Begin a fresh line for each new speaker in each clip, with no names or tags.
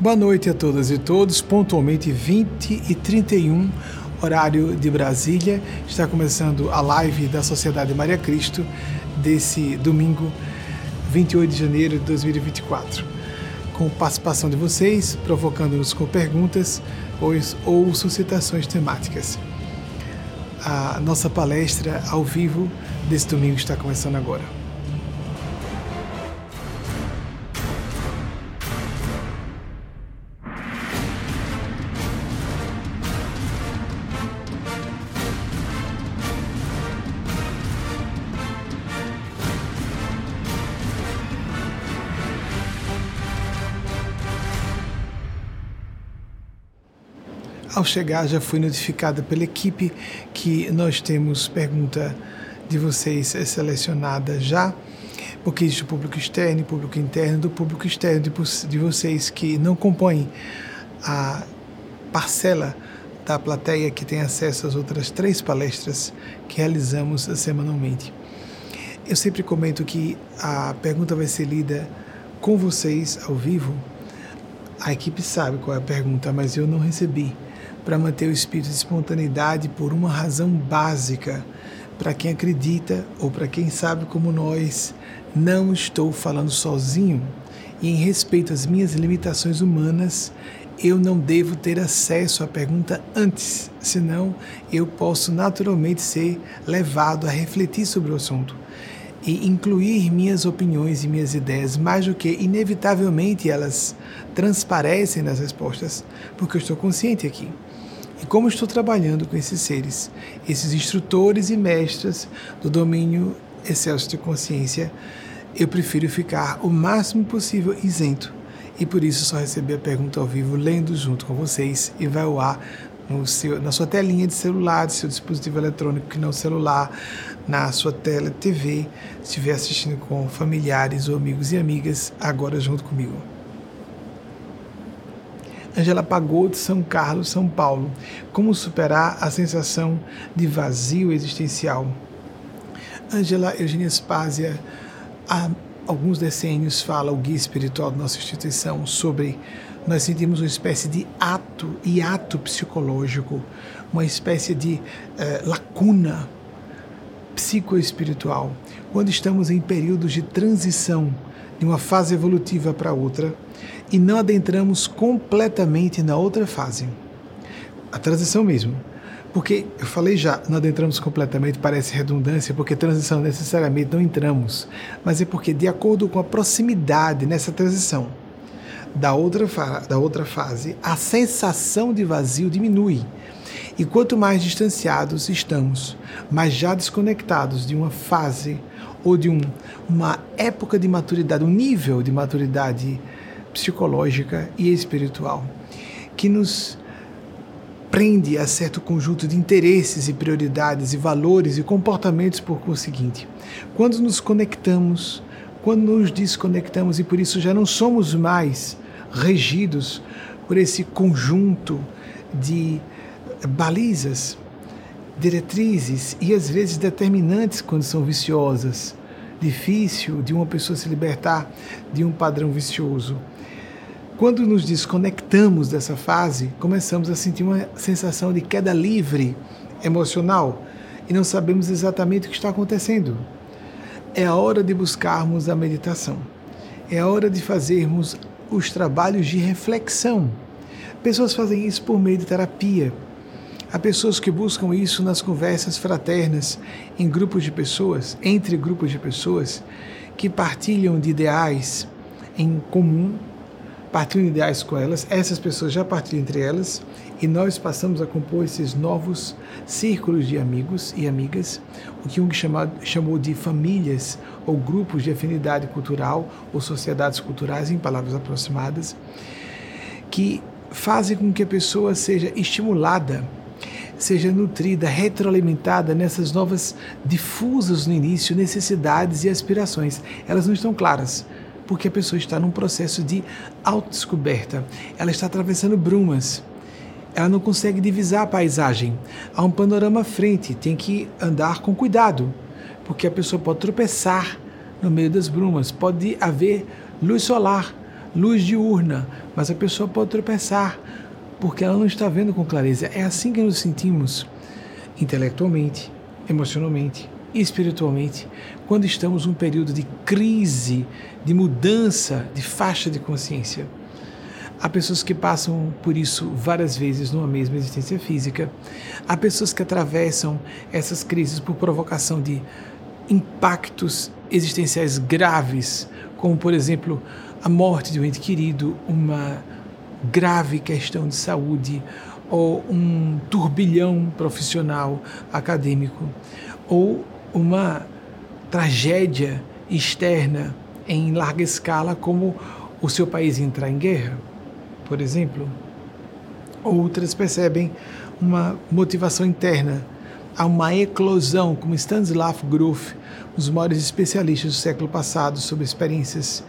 Boa noite a todas e todos. Pontualmente 20 e 31, horário de Brasília. Está começando a live da Sociedade Maria Cristo desse domingo, 28 de janeiro de 2024. Com participação de vocês, provocando-nos com perguntas ou, ou suscitações temáticas. A nossa palestra ao vivo desse domingo está começando agora. Ao chegar, já fui notificada pela equipe que nós temos pergunta de vocês selecionada já, porque existe o público externo e público interno, do público externo de, de vocês que não compõem a parcela da plateia que tem acesso às outras três palestras que realizamos semanalmente. Eu sempre comento que a pergunta vai ser lida com vocês ao vivo. A equipe sabe qual é a pergunta, mas eu não recebi para manter o espírito de espontaneidade por uma razão básica. Para quem acredita ou para quem sabe como nós, não estou falando sozinho e em respeito às minhas limitações humanas, eu não devo ter acesso à pergunta antes, senão eu posso naturalmente ser levado a refletir sobre o assunto e incluir minhas opiniões e minhas ideias, mais do que inevitavelmente elas transparecem nas respostas, porque eu estou consciente aqui. Como estou trabalhando com esses seres, esses instrutores e mestres do domínio excelso de consciência, eu prefiro ficar o máximo possível isento. E por isso só receber a pergunta ao vivo, lendo junto com vocês, e vai ao ar seu, na sua telinha de celular, do seu dispositivo eletrônico que não celular, na sua tela TV, se estiver assistindo com familiares ou amigos e amigas, agora junto comigo. Angela Pagou de São Carlos, São Paulo. Como superar a sensação de vazio existencial? Angela Eugênia Spásia, há alguns decênios, fala o guia espiritual da nossa instituição sobre nós sentimos uma espécie de ato e ato psicológico, uma espécie de eh, lacuna psicoespiritual, quando estamos em períodos de transição de uma fase evolutiva para outra e não adentramos completamente na outra fase. A transição mesmo. Porque eu falei já, não adentramos completamente, parece redundância, porque transição necessariamente não entramos, mas é porque, de acordo com a proximidade nessa transição da outra, da outra fase, a sensação de vazio diminui. E quanto mais distanciados estamos, mais já desconectados de uma fase ou de um, uma época de maturidade, um nível de maturidade psicológica e espiritual, que nos prende a certo conjunto de interesses e prioridades e valores e comportamentos por conseguinte. Quando nos conectamos, quando nos desconectamos e por isso já não somos mais regidos por esse conjunto de balizas, diretrizes e às vezes determinantes quando são viciosas. Difícil de uma pessoa se libertar de um padrão vicioso. Quando nos desconectamos dessa fase, começamos a sentir uma sensação de queda livre emocional e não sabemos exatamente o que está acontecendo. É a hora de buscarmos a meditação. É a hora de fazermos os trabalhos de reflexão. Pessoas fazem isso por meio de terapia. Há pessoas que buscam isso nas conversas fraternas, em grupos de pessoas, entre grupos de pessoas que partilham de ideais em comum partilham ideais com elas, essas pessoas já partilham entre elas e nós passamos a compor esses novos círculos de amigos e amigas, o que Jung chamado, chamou de famílias ou grupos de afinidade cultural ou sociedades culturais, em palavras aproximadas, que fazem com que a pessoa seja estimulada, seja nutrida, retroalimentada nessas novas difusas no início necessidades e aspirações. Elas não estão claras porque a pessoa está num processo de autodescoberta. Ela está atravessando brumas. Ela não consegue divisar a paisagem. Há um panorama à frente, tem que andar com cuidado, porque a pessoa pode tropeçar no meio das brumas. Pode haver luz solar, luz diurna, mas a pessoa pode tropeçar porque ela não está vendo com clareza. É assim que nos sentimos intelectualmente, emocionalmente espiritualmente quando estamos num período de crise, de mudança de faixa de consciência. Há pessoas que passam por isso várias vezes numa mesma existência física. Há pessoas que atravessam essas crises por provocação de impactos existenciais graves, como, por exemplo, a morte de um ente querido, uma grave questão de saúde, ou um turbilhão profissional acadêmico, ou uma tragédia externa em larga escala, como o seu país entrar em guerra, por exemplo. Outras percebem uma motivação interna, há uma eclosão, como Stanislav Grof, um dos maiores especialistas do século passado sobre experiências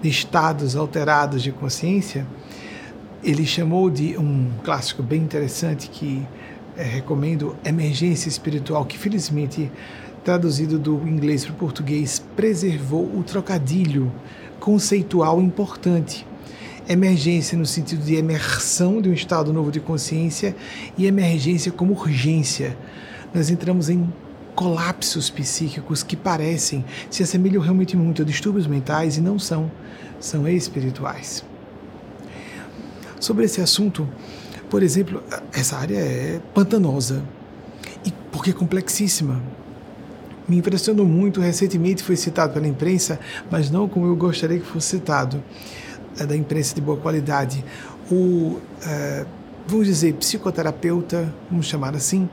de estados alterados de consciência, ele chamou de um clássico bem interessante que é, recomendo, Emergência Espiritual, que felizmente, traduzido do inglês para o português, preservou o trocadilho conceitual importante. Emergência no sentido de emersão de um estado novo de consciência e emergência como urgência. Nós entramos em colapsos psíquicos que parecem, se assemelham realmente muito a distúrbios mentais e não são, são espirituais. Sobre esse assunto, por exemplo, essa área é pantanosa e porque é complexíssima. Me impressionou muito, recentemente foi citado pela imprensa, mas não como eu gostaria que fosse citado, é da imprensa de boa qualidade. O, é, vamos dizer, psicoterapeuta, vamos chamar assim,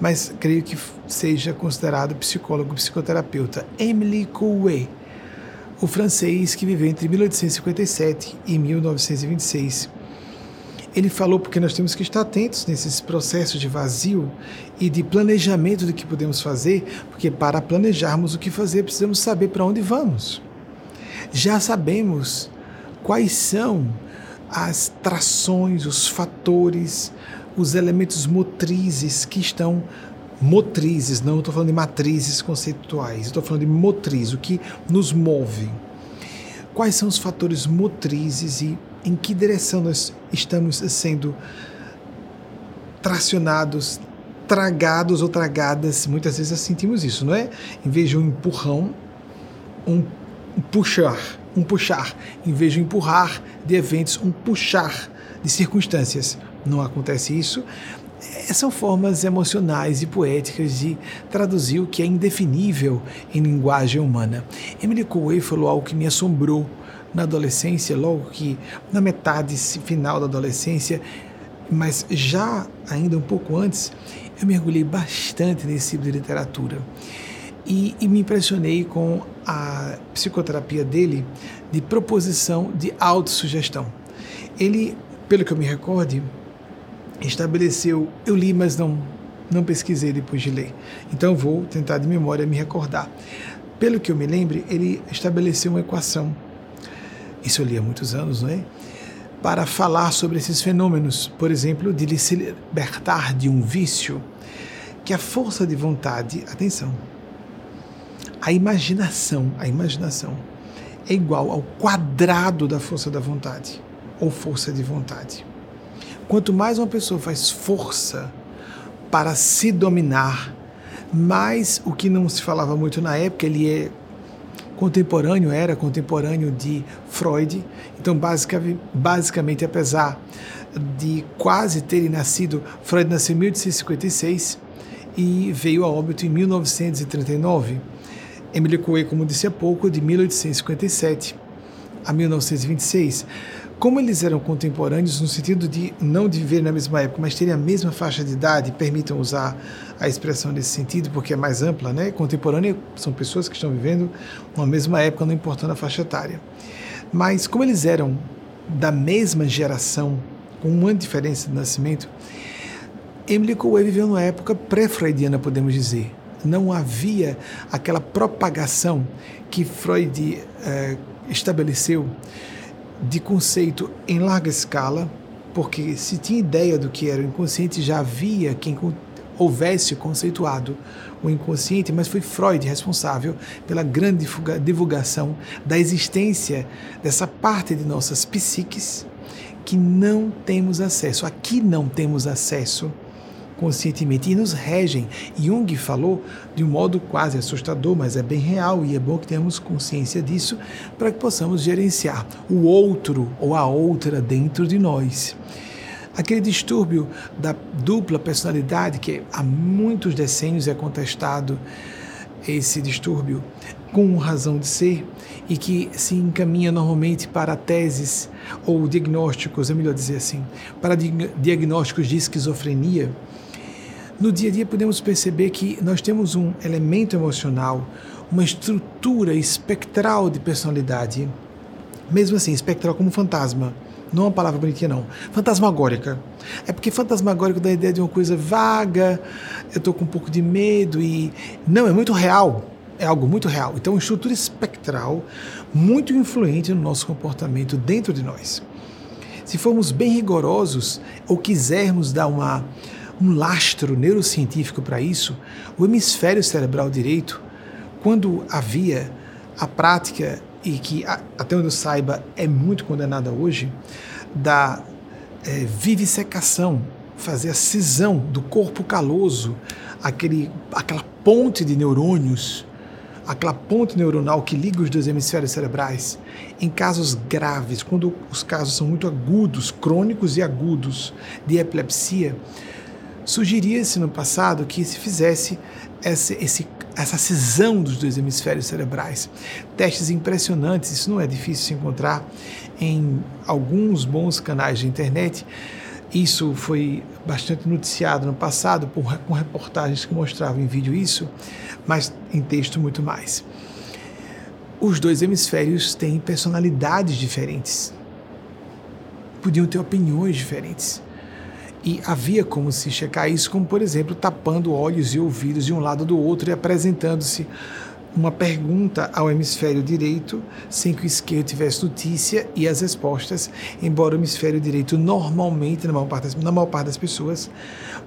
mas creio que seja considerado psicólogo, psicoterapeuta, Emily Coué, o francês que viveu entre 1857 e 1926. Ele falou porque nós temos que estar atentos nesses processos de vazio e de planejamento do que podemos fazer, porque para planejarmos o que fazer precisamos saber para onde vamos. Já sabemos quais são as trações, os fatores, os elementos motrizes que estão motrizes, não estou falando de matrizes conceituais, estou falando de motriz, o que nos move. Quais são os fatores motrizes e em que direção nós estamos sendo tracionados, tragados ou tragadas? Muitas vezes sentimos isso, não é? Em vez de um empurrão, um puxar, um puxar. Em vez de empurrar de eventos, um puxar de circunstâncias não acontece isso, é, são formas emocionais e poéticas de traduzir o que é indefinível em linguagem humana. Emily Coué falou algo que me assombrou na adolescência, logo que na metade final da adolescência, mas já ainda um pouco antes, eu mergulhei bastante nesse tipo de literatura. E, e, me impressionei com a psicoterapia dele de proposição de autossugestão. Ele, pelo que eu me recorde, estabeleceu, eu li, mas não não pesquisei depois de ler. Então vou tentar de memória me recordar. Pelo que eu me lembre, ele estabeleceu uma equação. Isso eu li há muitos anos, não é? Para falar sobre esses fenômenos, por exemplo, de se libertar de um vício, que a força de vontade, atenção, a imaginação, a imaginação é igual ao quadrado da força da vontade, ou força de vontade. Quanto mais uma pessoa faz força para se dominar, mais o que não se falava muito na época, ele é contemporâneo, era contemporâneo de Freud. Então, basicamente, apesar de quase terem nascido, Freud nasceu em 1856 e veio a óbito em 1939. Emily Coué, como disse há pouco, de 1857 a 1926 como eles eram contemporâneos no sentido de não de viver na mesma época, mas terem a mesma faixa de idade, permitam usar a expressão nesse sentido, porque é mais ampla, né? Contemporânea são pessoas que estão vivendo uma mesma época, não importando a faixa etária. Mas como eles eram da mesma geração, com uma diferença de nascimento, Emily Coué viveu numa época pré-freudiana, podemos dizer. Não havia aquela propagação que Freud eh, estabeleceu de conceito em larga escala, porque se tinha ideia do que era o inconsciente, já havia quem houvesse conceituado o inconsciente, mas foi Freud responsável pela grande divulgação da existência dessa parte de nossas psiques que não temos acesso. Aqui não temos acesso conscientemente e nos regem. Jung falou de um modo quase assustador, mas é bem real e é bom que tenhamos consciência disso para que possamos gerenciar o outro ou a outra dentro de nós. Aquele distúrbio da dupla personalidade que há muitos decênios é contestado, esse distúrbio com razão de ser e que se encaminha normalmente para teses ou diagnósticos, é melhor dizer assim, para diagnósticos de esquizofrenia no dia a dia podemos perceber que nós temos um elemento emocional, uma estrutura espectral de personalidade, mesmo assim, espectral como fantasma. Não é uma palavra bonitinha, não. Fantasmagórica. É porque fantasmagórico dá a ideia de uma coisa vaga, eu estou com um pouco de medo e. Não, é muito real. É algo muito real. Então, uma estrutura espectral muito influente no nosso comportamento dentro de nós. Se formos bem rigorosos ou quisermos dar uma um lastro neurocientífico para isso, o hemisfério cerebral direito, quando havia a prática, e que até onde eu saiba é muito condenada hoje, da é, vivisecação, fazer a cisão do corpo caloso, aquele, aquela ponte de neurônios, aquela ponte neuronal que liga os dois hemisférios cerebrais, em casos graves, quando os casos são muito agudos, crônicos e agudos de epilepsia, Sugeria-se no passado que se fizesse essa, esse, essa cisão dos dois hemisférios cerebrais. Testes impressionantes, isso não é difícil se encontrar em alguns bons canais de internet. Isso foi bastante noticiado no passado por, com reportagens que mostravam em vídeo isso, mas em texto muito mais. Os dois hemisférios têm personalidades diferentes, podiam ter opiniões diferentes. E havia como se checar isso, como por exemplo, tapando olhos e ouvidos de um lado do outro e apresentando-se uma pergunta ao hemisfério direito, sem que o esquerdo tivesse notícia e as respostas, embora o hemisfério direito normalmente, na maior parte das, na maior parte das pessoas,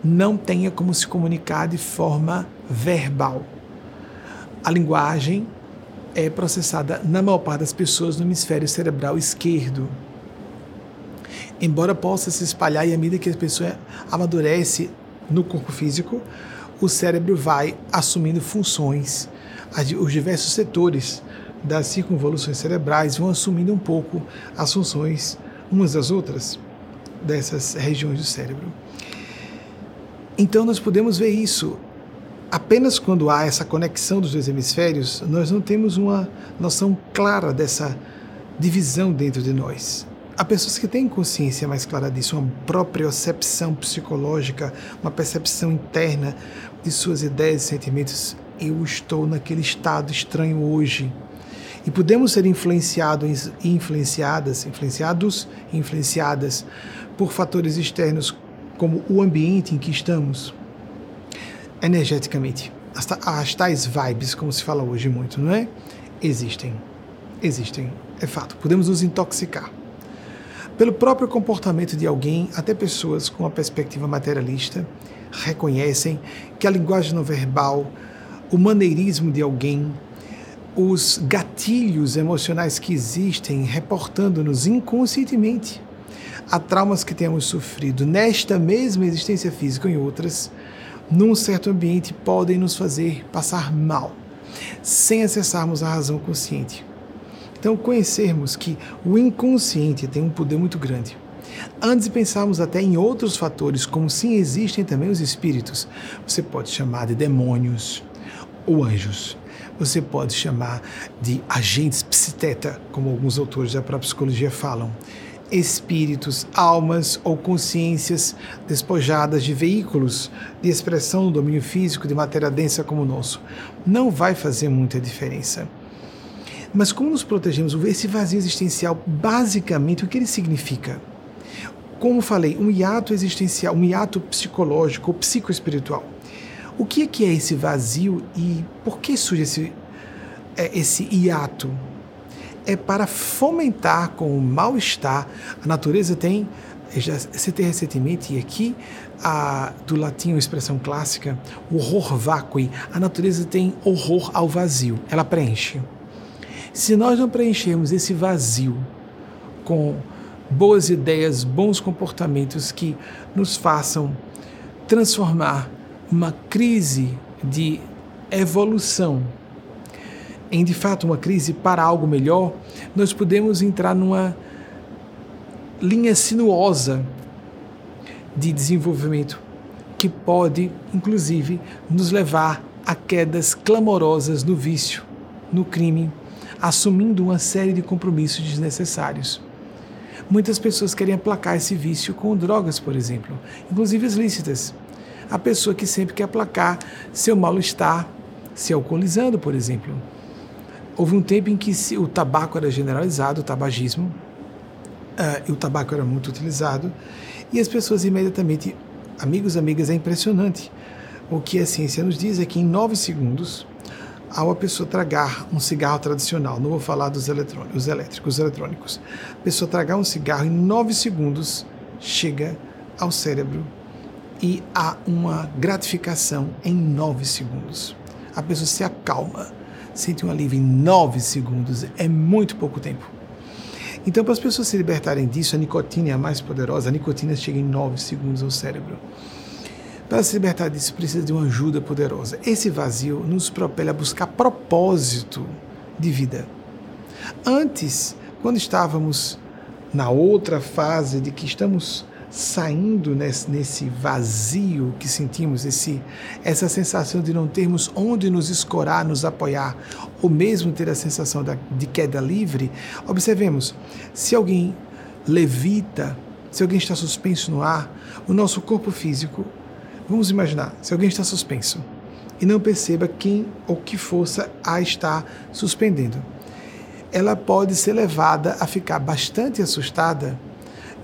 não tenha como se comunicar de forma verbal. A linguagem é processada, na maior parte das pessoas, no hemisfério cerebral esquerdo embora possa se espalhar e à medida que a pessoa amadurece no corpo físico, o cérebro vai assumindo funções, os diversos setores das circunvoluções cerebrais vão assumindo um pouco as funções umas das outras dessas regiões do cérebro. Então nós podemos ver isso apenas quando há essa conexão dos dois hemisférios, nós não temos uma noção clara dessa divisão dentro de nós. Há pessoas que têm consciência mais clara disso, uma propriocepção psicológica, uma percepção interna de suas ideias e sentimentos. Eu estou naquele estado estranho hoje. E podemos ser influenciados e influenciadas, influenciados e influenciadas por fatores externos como o ambiente em que estamos, energeticamente. As, as tais vibes, como se fala hoje muito, não é? Existem. Existem. É fato. Podemos nos intoxicar pelo próprio comportamento de alguém, até pessoas com uma perspectiva materialista reconhecem que a linguagem não verbal, o maneirismo de alguém, os gatilhos emocionais que existem reportando-nos inconscientemente a traumas que temos sofrido nesta mesma existência física e em outras, num certo ambiente, podem nos fazer passar mal, sem acessarmos a razão consciente. Então, conhecermos que o inconsciente tem um poder muito grande. Antes de pensarmos até em outros fatores, como sim existem também os espíritos, você pode chamar de demônios ou anjos. Você pode chamar de agentes psiteta, como alguns autores da própria psicologia falam. Espíritos, almas ou consciências despojadas de veículos de expressão no domínio físico de matéria densa como o nosso. Não vai fazer muita diferença. Mas como nos protegemos? Esse vazio existencial, basicamente, o que ele significa? Como falei, um hiato existencial, um hiato psicológico ou psicoespiritual. O que é, que é esse vazio e por que surge esse, é, esse hiato? É para fomentar com o mal-estar. A natureza tem, já citei recentemente, e aqui a, do latim, a expressão clássica, o horror vacui. A natureza tem horror ao vazio, ela preenche. Se nós não preenchermos esse vazio com boas ideias, bons comportamentos que nos façam transformar uma crise de evolução em de fato uma crise para algo melhor, nós podemos entrar numa linha sinuosa de desenvolvimento que pode, inclusive, nos levar a quedas clamorosas no vício, no crime, assumindo uma série de compromissos desnecessários. Muitas pessoas querem aplacar esse vício com drogas, por exemplo, inclusive as lícitas. A pessoa que sempre quer aplacar seu mal-estar se alcoolizando, por exemplo. Houve um tempo em que o tabaco era generalizado, o tabagismo, uh, e o tabaco era muito utilizado, e as pessoas imediatamente, amigos, amigas, é impressionante. O que a ciência nos diz é que em nove segundos, ao a pessoa tragar um cigarro tradicional, não vou falar dos eletrônicos, elétricos, os eletrônicos, a pessoa tragar um cigarro em nove segundos chega ao cérebro e há uma gratificação em nove segundos. A pessoa se acalma, sente um alívio em nove segundos, é muito pouco tempo. Então, para as pessoas se libertarem disso, a nicotina é a mais poderosa, a nicotina chega em nove segundos ao cérebro. Para se libertar disso, precisa de uma ajuda poderosa. Esse vazio nos propele a buscar propósito de vida. Antes, quando estávamos na outra fase de que estamos saindo nesse, nesse vazio que sentimos, esse, essa sensação de não termos onde nos escorar, nos apoiar, ou mesmo ter a sensação da, de queda livre, observemos: se alguém levita, se alguém está suspenso no ar, o nosso corpo físico, vamos imaginar, se alguém está suspenso e não perceba quem ou que força a está suspendendo, ela pode ser levada a ficar bastante assustada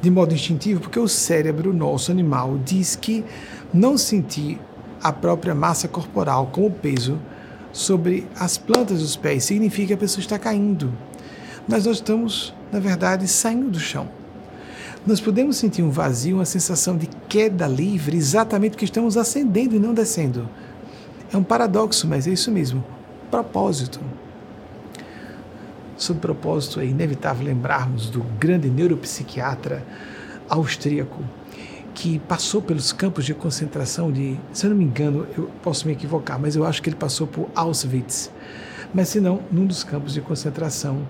de modo instintivo, porque o cérebro nosso animal diz que não sentir a própria massa corporal com o peso sobre as plantas dos pés significa que a pessoa está caindo. Mas nós estamos, na verdade, saindo do chão. Nós podemos sentir um vazio, uma sensação de queda livre, exatamente porque estamos ascendendo e não descendo. É um paradoxo, mas é isso mesmo. Propósito. Sobre propósito, é inevitável lembrarmos do grande neuropsiquiatra austríaco que passou pelos campos de concentração de, se eu não me engano, eu posso me equivocar, mas eu acho que ele passou por Auschwitz, mas se não, num dos campos de concentração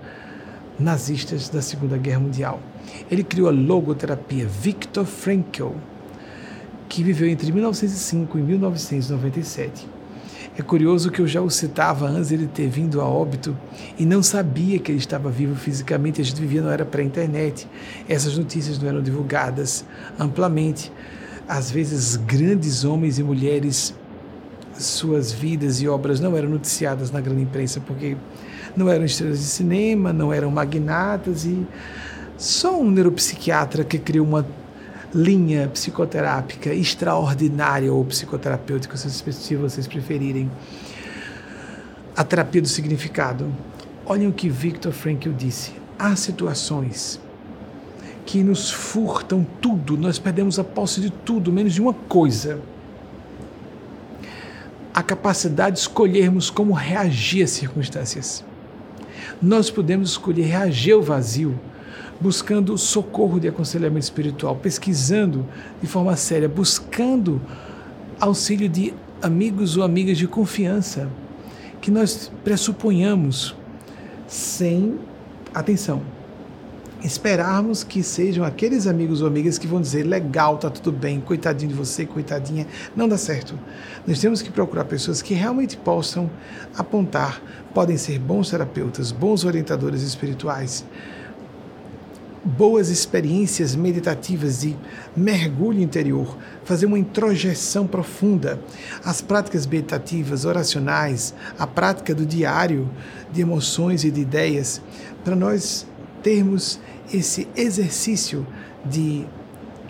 nazistas da Segunda Guerra Mundial. Ele criou a logoterapia Viktor Frankl, que viveu entre 1905 e 1997. É curioso que eu já o citava antes ele ter vindo a óbito e não sabia que ele estava vivo fisicamente. A gente vivia não era pré-internet. Essas notícias não eram divulgadas amplamente. Às vezes, grandes homens e mulheres, suas vidas e obras não eram noticiadas na grande imprensa porque não eram estrelas de cinema, não eram magnatas e só um neuropsiquiatra que criou uma linha psicoterápica extraordinária ou psicoterapêutica, se vocês preferirem, a terapia do significado. Olhem o que Viktor Frankl disse. Há situações que nos furtam tudo, nós perdemos a posse de tudo, menos de uma coisa. A capacidade de escolhermos como reagir às circunstâncias. Nós podemos escolher reagir ao vazio buscando socorro de aconselhamento espiritual, pesquisando de forma séria, buscando auxílio de amigos ou amigas de confiança que nós pressuponhamos sem atenção. Esperarmos que sejam aqueles amigos ou amigas que vão dizer legal, tá tudo bem, coitadinho de você, coitadinha, não dá certo. Nós temos que procurar pessoas que realmente possam apontar, podem ser bons terapeutas, bons orientadores espirituais, boas experiências meditativas de mergulho interior, fazer uma introjeção profunda. As práticas meditativas, oracionais, a prática do diário de emoções e de ideias, para nós termos esse exercício de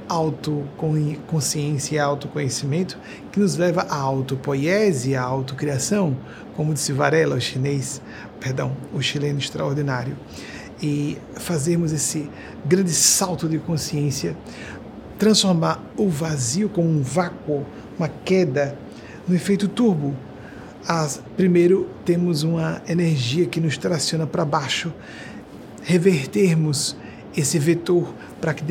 autoconsciência e autoconhecimento que nos leva à autopoiese, à autocriação, como disse Varela, o chinês, perdão, o chileno extraordinário e fazermos esse grande salto de consciência, transformar o vazio como um vácuo, uma queda, no efeito turbo. As, primeiro, temos uma energia que nos traciona para baixo, revertermos esse vetor para que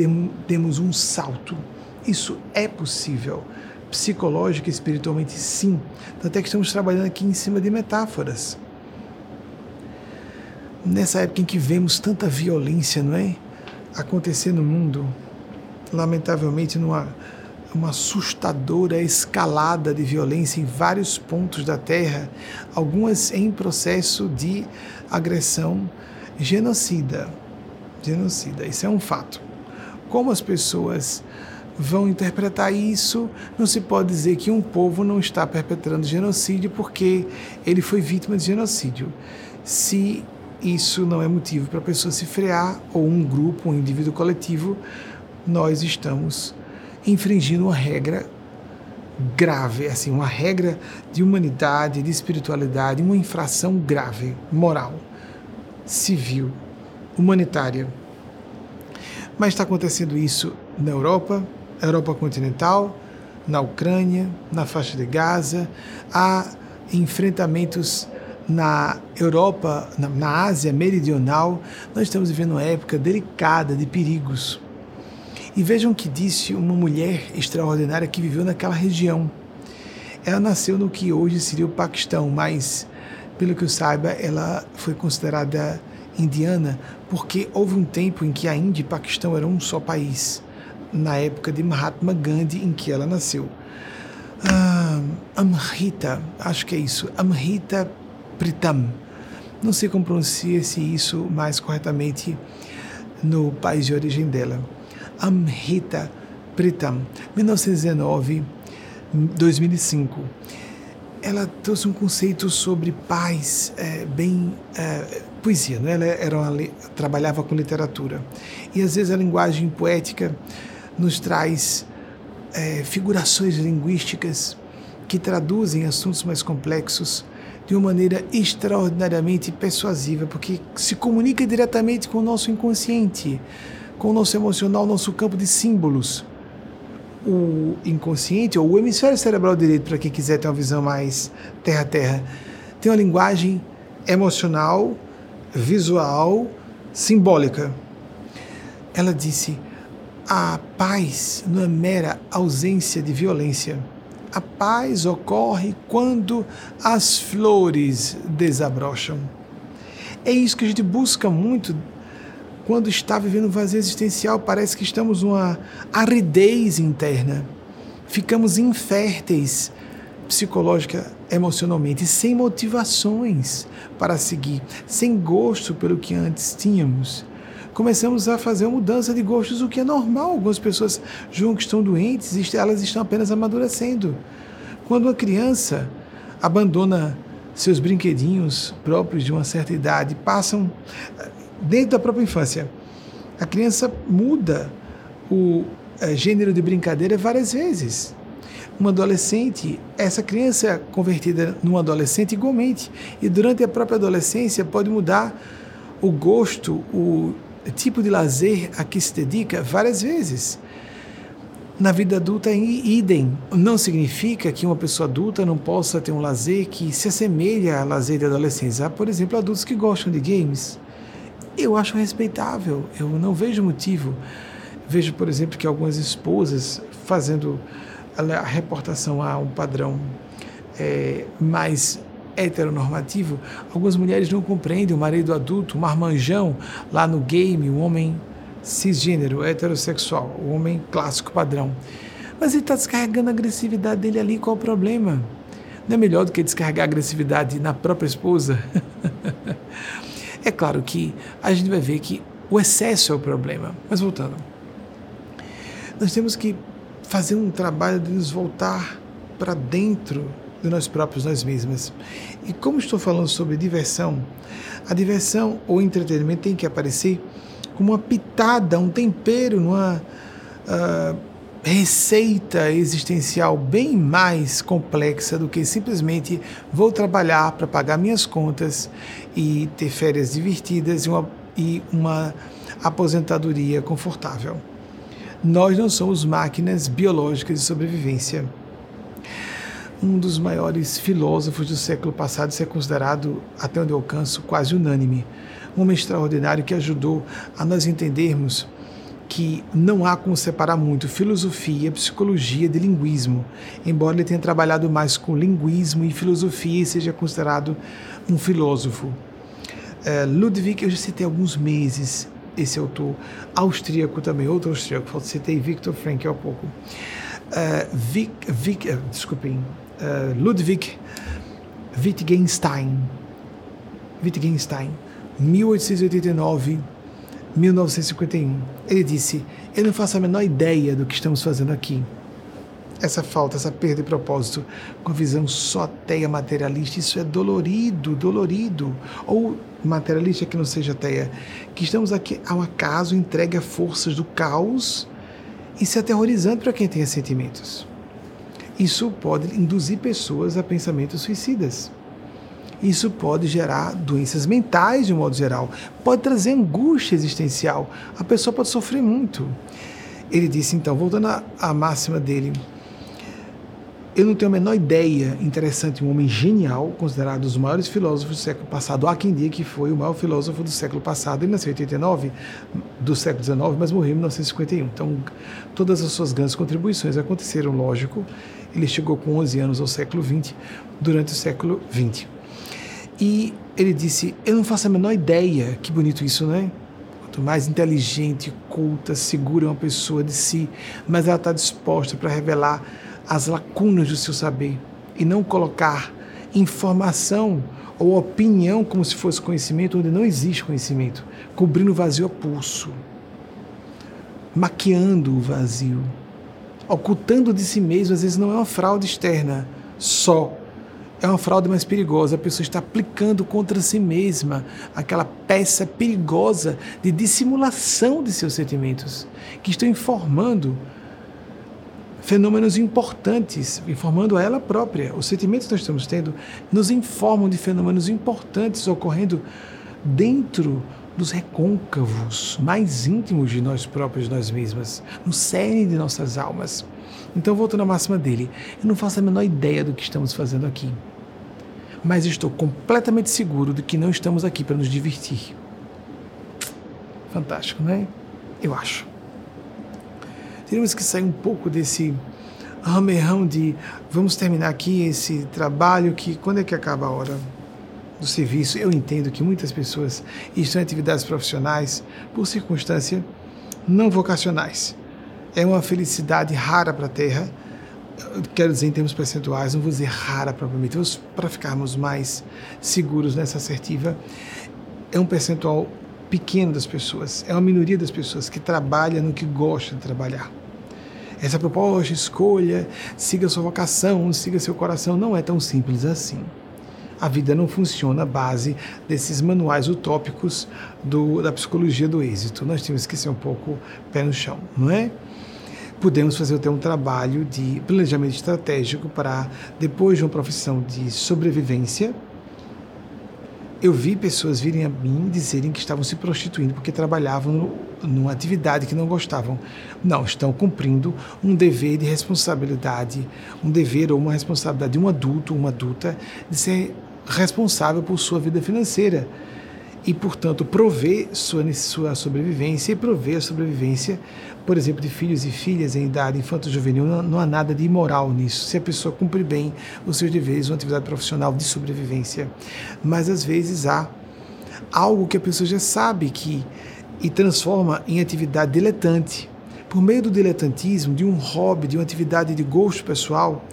demos um salto. Isso é possível. Psicológica e espiritualmente, sim. Tanto é que estamos trabalhando aqui em cima de metáforas. Nessa época em que vemos tanta violência, não é? Acontecer no mundo, lamentavelmente, numa uma assustadora escalada de violência em vários pontos da Terra, algumas em processo de agressão genocida. Genocida, isso é um fato. Como as pessoas vão interpretar isso, não se pode dizer que um povo não está perpetrando genocídio porque ele foi vítima de genocídio. Se isso não é motivo para a pessoa se frear, ou um grupo, um indivíduo coletivo, nós estamos infringindo uma regra grave, assim, uma regra de humanidade, de espiritualidade, uma infração grave, moral, civil, humanitária. Mas está acontecendo isso na Europa, Europa continental, na Ucrânia, na faixa de Gaza, há enfrentamentos na Europa, na, na Ásia Meridional. Nós estamos vivendo uma época delicada de perigos e vejam que disse uma mulher extraordinária que viveu naquela região. Ela nasceu no que hoje seria o Paquistão, mas, pelo que eu saiba, ela foi considerada indiana porque houve um tempo em que a Índia e Paquistão eram um só país, na época de Mahatma Gandhi, em que ela nasceu. Ah, Amrita, acho que é isso, Amrita Pritam. Não sei como pronuncia-se isso mais corretamente no país de origem dela. Amrita Pritam, 1919, 2005. Ela trouxe um conceito sobre paz é, bem é, poesia, né? ela era uma, trabalhava com literatura e às vezes a linguagem poética nos traz é, figurações linguísticas que traduzem assuntos mais complexos de uma maneira extraordinariamente persuasiva, porque se comunica diretamente com o nosso inconsciente com o nosso emocional, nosso campo de símbolos. O inconsciente, ou o hemisfério cerebral direito, para quem quiser ter uma visão mais terra-terra, tem uma linguagem emocional, visual, simbólica. Ela disse: a paz não é mera ausência de violência. A paz ocorre quando as flores desabrocham. É isso que a gente busca muito quando está vivendo um vazio existencial, parece que estamos numa aridez interna. Ficamos inférteis psicológica, emocionalmente, sem motivações para seguir, sem gosto pelo que antes tínhamos. Começamos a fazer uma mudança de gostos, o que é normal. Algumas pessoas julgam que estão doentes e elas estão apenas amadurecendo. Quando uma criança abandona seus brinquedinhos próprios de uma certa idade, passam dentro da própria infância. A criança muda o é, gênero de brincadeira várias vezes. Um adolescente, essa criança é convertida num adolescente igualmente, e durante a própria adolescência pode mudar o gosto, o tipo de lazer a que se dedica várias vezes. Na vida adulta, idem. Não significa que uma pessoa adulta não possa ter um lazer que se assemelha ao lazer de adolescentes. Há, por exemplo, adultos que gostam de games, eu acho respeitável, eu não vejo motivo. Vejo, por exemplo, que algumas esposas fazendo a reportação a um padrão é, mais heteronormativo, algumas mulheres não compreendem o marido adulto, um marmanjão lá no game, um homem cisgênero, heterossexual, o homem clássico padrão. Mas ele está descarregando a agressividade dele ali, qual o problema? Não é melhor do que descarregar a agressividade na própria esposa? É claro que a gente vai ver que o excesso é o problema. Mas voltando, nós temos que fazer um trabalho de nos voltar para dentro de nós próprios, nós mesmas. E como estou falando sobre diversão, a diversão ou entretenimento tem que aparecer como uma pitada, um tempero, numa uh, receita existencial bem mais complexa do que simplesmente vou trabalhar para pagar minhas contas e ter férias divertidas e uma, e uma aposentadoria confortável. Nós não somos máquinas biológicas de sobrevivência. um dos maiores filósofos do século passado, ser é considerado, até onde eu alcanço, quase unânime. Um homem extraordinário que ajudou a nós entendermos que não há como separar muito filosofia, psicologia de linguismo, embora ele tenha trabalhado mais com linguismo e filosofia e seja considerado um filósofo. É, Ludwig, eu já citei alguns meses esse autor austríaco também, outro austríaco, citei Viktor Frankl há pouco. Uh, Vic, Vic, uh, desculpem, uh, Ludwig Wittgenstein, Wittgenstein, 1889 1951. Ele disse: Eu não faço a menor ideia do que estamos fazendo aqui. Essa falta, essa perda de propósito, com visão só teia materialista, isso é dolorido, dolorido. Ou materialista que não seja teia, que estamos aqui ao acaso, entregue a forças do caos e se aterrorizando para quem tem sentimentos. Isso pode induzir pessoas a pensamentos suicidas. Isso pode gerar doenças mentais de um modo geral, pode trazer angústia existencial. A pessoa pode sofrer muito. Ele disse então, voltando à máxima dele, eu não tenho a menor ideia, interessante, um homem genial, considerado um dos maiores filósofos do século passado. Há quem diga que foi o maior filósofo do século passado. Ele nasceu em 89, do século XIX, mas morreu em 1951. Então, todas as suas grandes contribuições aconteceram, lógico. Ele chegou com 11 anos ao século XX, durante o século XX. E ele disse: Eu não faço a menor ideia. Que bonito isso, né? Quanto mais inteligente, culta, segura uma pessoa de si, mas ela está disposta para revelar as lacunas do seu saber e não colocar informação ou opinião como se fosse conhecimento onde não existe conhecimento, cobrindo o vazio a pulso, maquiando o vazio, ocultando de si mesmo, às vezes não é uma fraude externa só, é uma fraude mais perigosa. A pessoa está aplicando contra si mesma aquela peça perigosa de dissimulação de seus sentimentos, que estão informando fenômenos importantes, informando a ela própria. Os sentimentos que nós estamos tendo nos informam de fenômenos importantes ocorrendo dentro dos recôncavos mais íntimos de nós próprios, nós mesmas, no cerne de nossas almas. Então, voltando à máxima dele, eu não faço a menor ideia do que estamos fazendo aqui, mas estou completamente seguro de que não estamos aqui para nos divertir. Fantástico, não é? Eu acho teríamos que sair um pouco desse ramerrão de vamos terminar aqui esse trabalho que quando é que acaba a hora do serviço? Eu entendo que muitas pessoas estão em atividades profissionais por circunstâncias não vocacionais. É uma felicidade rara para a Terra, quero dizer em termos percentuais, não vou dizer rara propriamente, para ficarmos mais seguros nessa assertiva, é um percentual pequeno das pessoas, é uma minoria das pessoas que trabalha no que gosta de trabalhar. Essa proposta, escolha, siga sua vocação, siga seu coração, não é tão simples assim. A vida não funciona à base desses manuais utópicos do, da psicologia do êxito. Nós temos que ser um pouco pé no chão, não é? Podemos fazer até um trabalho de planejamento estratégico para, depois de uma profissão de sobrevivência, eu vi pessoas virem a mim dizerem que estavam se prostituindo porque trabalhavam no, numa atividade que não gostavam. Não, estão cumprindo um dever de responsabilidade, um dever ou uma responsabilidade de um adulto, uma adulta, de ser responsável por sua vida financeira e, portanto, prover sua, sua sobrevivência e prover a sobrevivência, por exemplo, de filhos e filhas em idade infanto-juvenil. Não, não há nada de imoral nisso, se a pessoa cumpre bem os seus deveres, uma atividade profissional de sobrevivência. Mas, às vezes, há algo que a pessoa já sabe que e transforma em atividade diletante. Por meio do diletantismo, de um hobby, de uma atividade de gosto pessoal,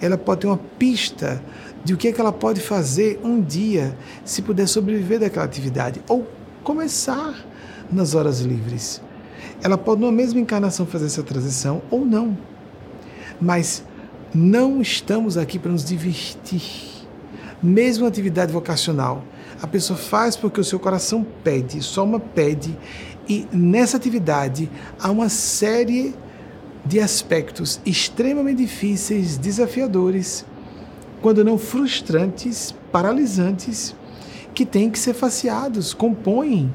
ela pode ter uma pista de o que, é que ela pode fazer um dia se puder sobreviver daquela atividade ou começar nas horas livres. Ela pode, numa mesma encarnação, fazer essa transição ou não. Mas não estamos aqui para nos divertir. Mesmo atividade vocacional, a pessoa faz porque o seu coração pede, só uma pede, e nessa atividade há uma série de aspectos extremamente difíceis, desafiadores quando não frustrantes, paralisantes, que têm que ser faceados, compõem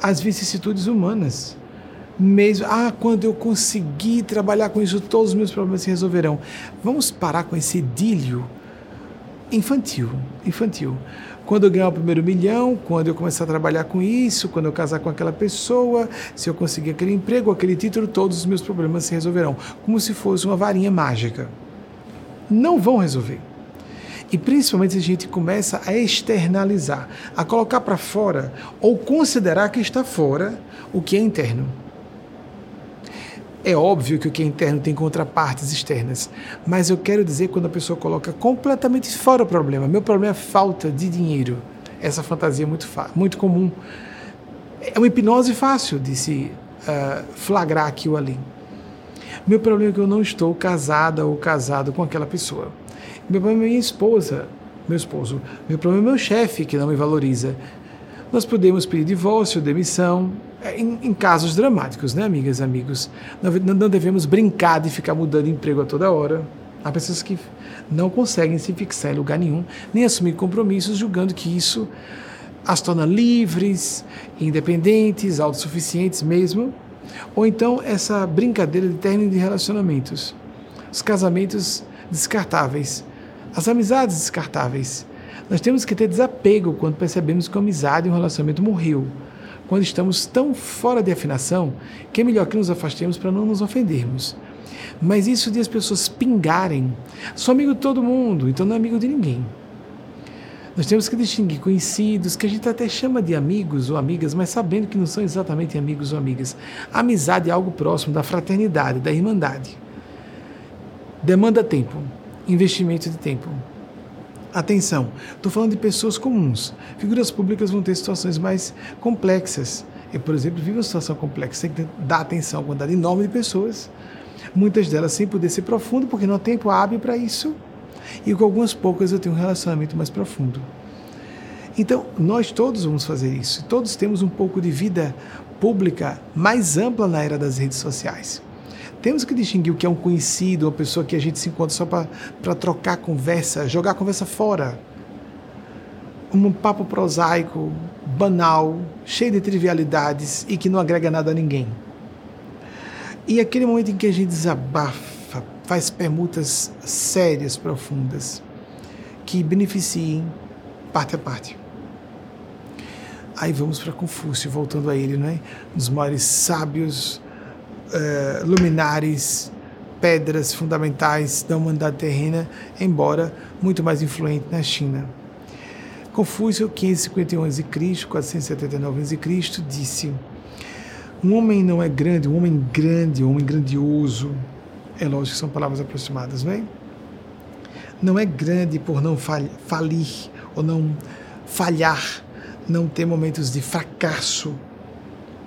as vicissitudes humanas. mesmo, ah, quando eu conseguir trabalhar com isso, todos os meus problemas se resolverão. Vamos parar com esse idílio infantil, infantil. Quando eu ganhar o primeiro milhão, quando eu começar a trabalhar com isso, quando eu casar com aquela pessoa, se eu conseguir aquele emprego, aquele título, todos os meus problemas se resolverão. Como se fosse uma varinha mágica. Não vão resolver. E principalmente a gente começa a externalizar, a colocar para fora ou considerar que está fora o que é interno. É óbvio que o que é interno tem contrapartes externas, mas eu quero dizer quando a pessoa coloca completamente fora o problema. Meu problema é falta de dinheiro. Essa fantasia é muito, muito comum. É uma hipnose fácil de se uh, flagrar aquilo ali. Meu problema é que eu não estou casada ou casado com aquela pessoa. Meu problema é minha esposa, meu esposo. Meu problema é meu chefe que não me valoriza. Nós podemos pedir divórcio, demissão, é, em, em, casos dramáticos, né, amigas amigos? Não, não devemos brincar de ficar mudando de emprego a toda hora. Há pessoas que não conseguem se fixar em lugar nenhum, nem assumir compromissos, julgando que isso as torna livres, independentes, autossuficientes mesmo. Ou então essa brincadeira de término de relacionamentos. Os casamentos descartáveis, as amizades descartáveis. Nós temos que ter desapego quando percebemos que a amizade e um relacionamento morreu quando estamos tão fora de afinação que é melhor que nos afastemos para não nos ofendermos. Mas isso de as pessoas pingarem, sou amigo de todo mundo, então não é amigo de ninguém. Nós temos que distinguir conhecidos, que a gente até chama de amigos ou amigas, mas sabendo que não são exatamente amigos ou amigas. A amizade é algo próximo da fraternidade, da irmandade. Demanda tempo, investimento de tempo. Atenção, estou falando de pessoas comuns. Figuras públicas vão ter situações mais complexas. Eu, por exemplo, vivo uma situação complexa, tem que dar atenção a quantidade enorme de pessoas, muitas delas sem poder ser profundo, porque não há tempo hábil para isso, e com algumas poucas eu tenho um relacionamento mais profundo. Então, nós todos vamos fazer isso. Todos temos um pouco de vida pública mais ampla na era das redes sociais. Temos que distinguir o que é um conhecido, uma pessoa que a gente se encontra só para trocar conversa, jogar conversa fora. Um papo prosaico, banal, cheio de trivialidades e que não agrega nada a ninguém. E aquele momento em que a gente desabafa, faz permutas sérias, profundas, que beneficiem parte a parte. Aí vamos para Confúcio, voltando a ele, não é? Um dos maiores sábios uh, luminares, pedras fundamentais da humanidade terrena, embora muito mais influente na China. Confúcio, 551 a.C., 479 a.C., disse: Um homem não é grande, um homem grande, um homem grandioso. É lógico que são palavras aproximadas, não é? Não é grande por não falir ou não falhar, não ter momentos de fracasso.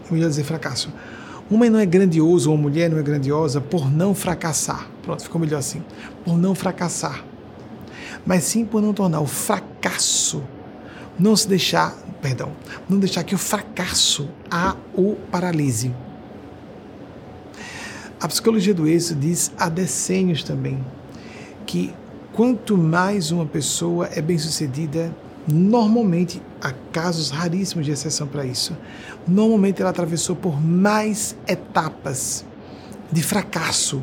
Eu ia dizer fracasso um homem não é grandioso ou uma mulher não é grandiosa por não fracassar. Pronto, ficou melhor assim. Por não fracassar. Mas sim por não tornar o fracasso, não se deixar, perdão, não deixar que o fracasso a o paralise. A psicologia do êxito diz há decênios também que quanto mais uma pessoa é bem-sucedida, Normalmente, há casos raríssimos de exceção para isso. Normalmente, ela atravessou por mais etapas de fracasso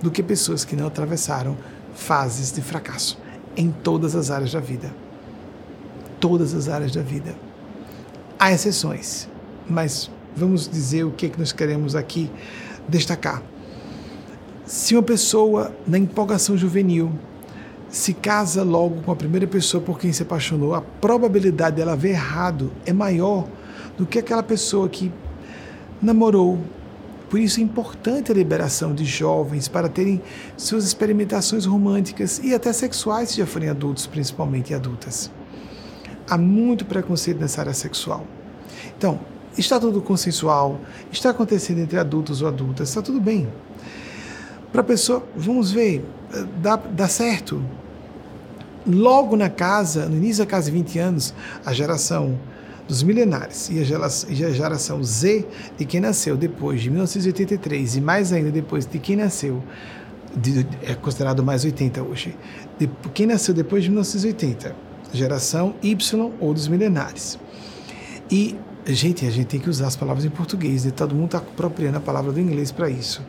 do que pessoas que não atravessaram fases de fracasso em todas as áreas da vida. Todas as áreas da vida. Há exceções, mas vamos dizer o que, é que nós queremos aqui destacar. Se uma pessoa, na empolgação juvenil, se casa logo com a primeira pessoa por quem se apaixonou, a probabilidade dela ver errado é maior do que aquela pessoa que namorou. Por isso é importante a liberação de jovens para terem suas experimentações românticas e até sexuais, se já forem adultos, principalmente adultas. Há muito preconceito nessa área sexual. Então, está tudo consensual, está acontecendo entre adultos ou adultas, está tudo bem. Para a pessoa, vamos ver, dá, dá certo, logo na casa, no início da casa de 20 anos, a geração dos milenares e a geração Z de quem nasceu depois de 1983 e mais ainda depois de quem nasceu, de, é considerado mais 80 hoje, de, quem nasceu depois de 1980, geração Y ou dos milenares. E Gente, a gente tem que usar as palavras em português, né? todo mundo está apropriando a palavra do inglês para isso.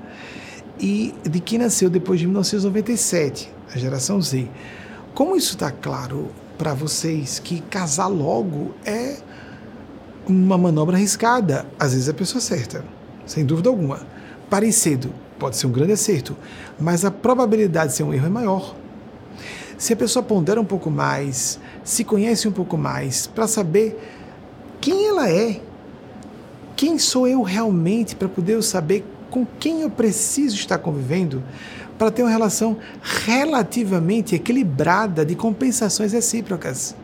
E de quem nasceu depois de 1997, a geração Z. Como isso está claro para vocês que casar logo é uma manobra arriscada, às vezes a pessoa certa, sem dúvida alguma. Parecido pode ser um grande acerto, mas a probabilidade de ser um erro é maior. Se a pessoa pondera um pouco mais, se conhece um pouco mais, para saber quem ela é, quem sou eu realmente, para poder saber com quem eu preciso estar convivendo, para ter uma relação relativamente equilibrada de compensações recíprocas.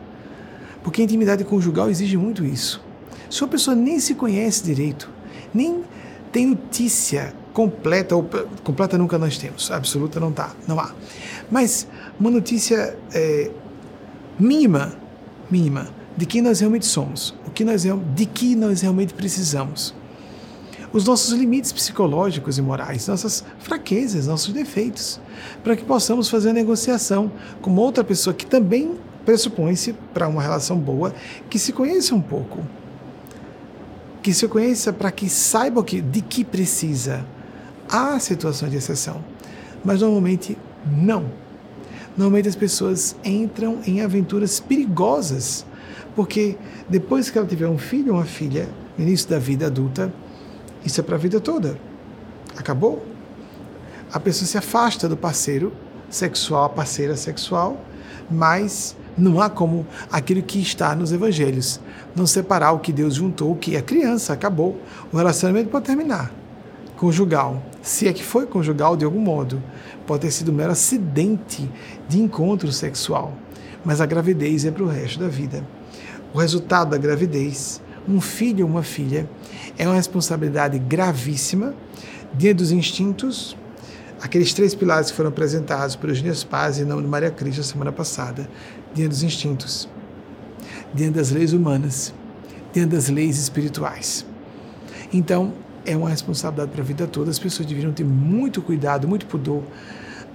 Porque a intimidade conjugal exige muito isso. Se uma pessoa nem se conhece direito, nem tem notícia completa, ou completa nunca nós temos, absoluta não tá, não há. Mas uma notícia é, mínima, mínima, de quem nós realmente somos, o que nós, de que nós realmente precisamos. Os nossos limites psicológicos e morais, nossas fraquezas, nossos defeitos, para que possamos fazer a negociação com outra pessoa que também pressupõe-se para uma relação boa, que se conheça um pouco. Que se conheça para que saiba que, de que precisa. Há situações de exceção, mas normalmente não. Normalmente as pessoas entram em aventuras perigosas, porque depois que ela tiver um filho ou uma filha, no início da vida adulta, isso é para a vida toda. Acabou. A pessoa se afasta do parceiro sexual, a parceira sexual, mas não há como aquilo que está nos evangelhos não separar o que Deus juntou, o que é criança, acabou. O relacionamento pode terminar. Conjugal, se é que foi conjugal de algum modo, pode ter sido um mero acidente de encontro sexual, mas a gravidez é para o resto da vida. O resultado da gravidez, um filho ou uma filha, é uma responsabilidade gravíssima diante dos instintos, aqueles três pilares que foram apresentados por Eugênio Paz e nome de Maria Cristo semana passada, diante dos instintos, diante das leis humanas, diante das leis espirituais. Então, é uma responsabilidade para a vida toda. As pessoas deveriam ter muito cuidado, muito pudor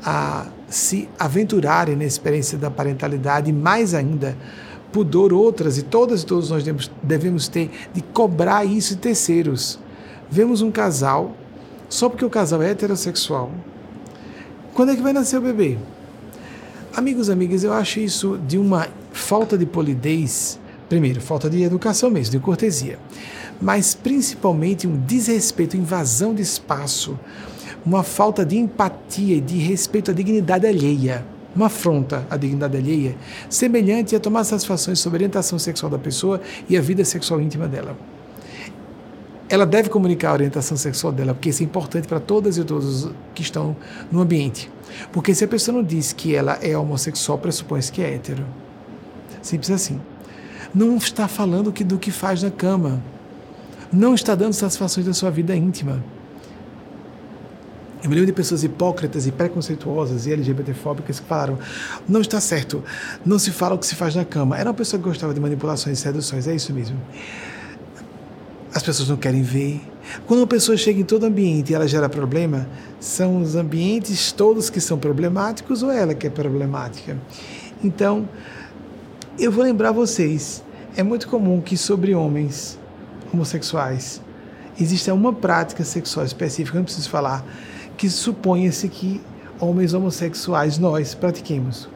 a se aventurarem na experiência da parentalidade e mais ainda pudor outras e todas e todos nós devemos, ter de cobrar isso de terceiros. Vemos um casal só porque o casal é heterossexual. Quando é que vai nascer o bebê? Amigos, amigas, eu acho isso de uma falta de polidez, primeiro, falta de educação mesmo, de cortesia, mas principalmente um desrespeito, invasão de espaço, uma falta de empatia e de respeito à dignidade alheia, uma afronta à dignidade alheia, semelhante a tomar satisfações sobre a orientação sexual da pessoa e a vida sexual íntima dela. Ela deve comunicar a orientação sexual dela, porque isso é importante para todas e todos que estão no ambiente. Porque se a pessoa não diz que ela é homossexual, pressupõe-se que é hétero. Simples assim. Não está falando que, do que faz na cama. Não está dando satisfações da sua vida íntima. Eu me lembro de pessoas hipócritas e preconceituosas e LGBTfóbicas que falaram: não está certo, não se fala o que se faz na cama. Era uma pessoa que gostava de manipulações e seduções, é isso mesmo. As pessoas não querem ver, quando uma pessoa chega em todo ambiente e ela gera problema, são os ambientes todos que são problemáticos ou ela que é problemática. Então, eu vou lembrar vocês, é muito comum que sobre homens homossexuais exista uma prática sexual específica, não preciso falar, que suponha-se que homens homossexuais nós pratiquemos.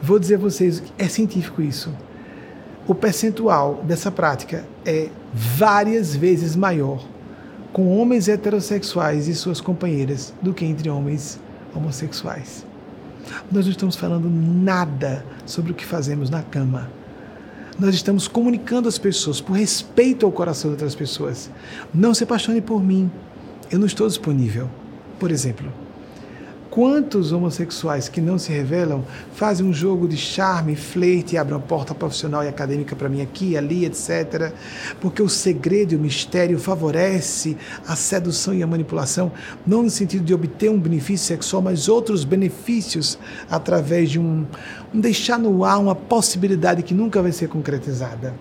Vou dizer a vocês, é científico isso o percentual dessa prática é várias vezes maior com homens heterossexuais e suas companheiras do que entre homens homossexuais. Nós não estamos falando nada sobre o que fazemos na cama. Nós estamos comunicando às pessoas por respeito ao coração de outras pessoas. Não se apaixone por mim. Eu não estou disponível. Por exemplo, Quantos homossexuais que não se revelam fazem um jogo de charme, flerte abrem uma porta profissional e acadêmica para mim aqui, ali, etc. Porque o segredo e o mistério favorece a sedução e a manipulação, não no sentido de obter um benefício sexual, mas outros benefícios através de um, um deixar no ar uma possibilidade que nunca vai ser concretizada.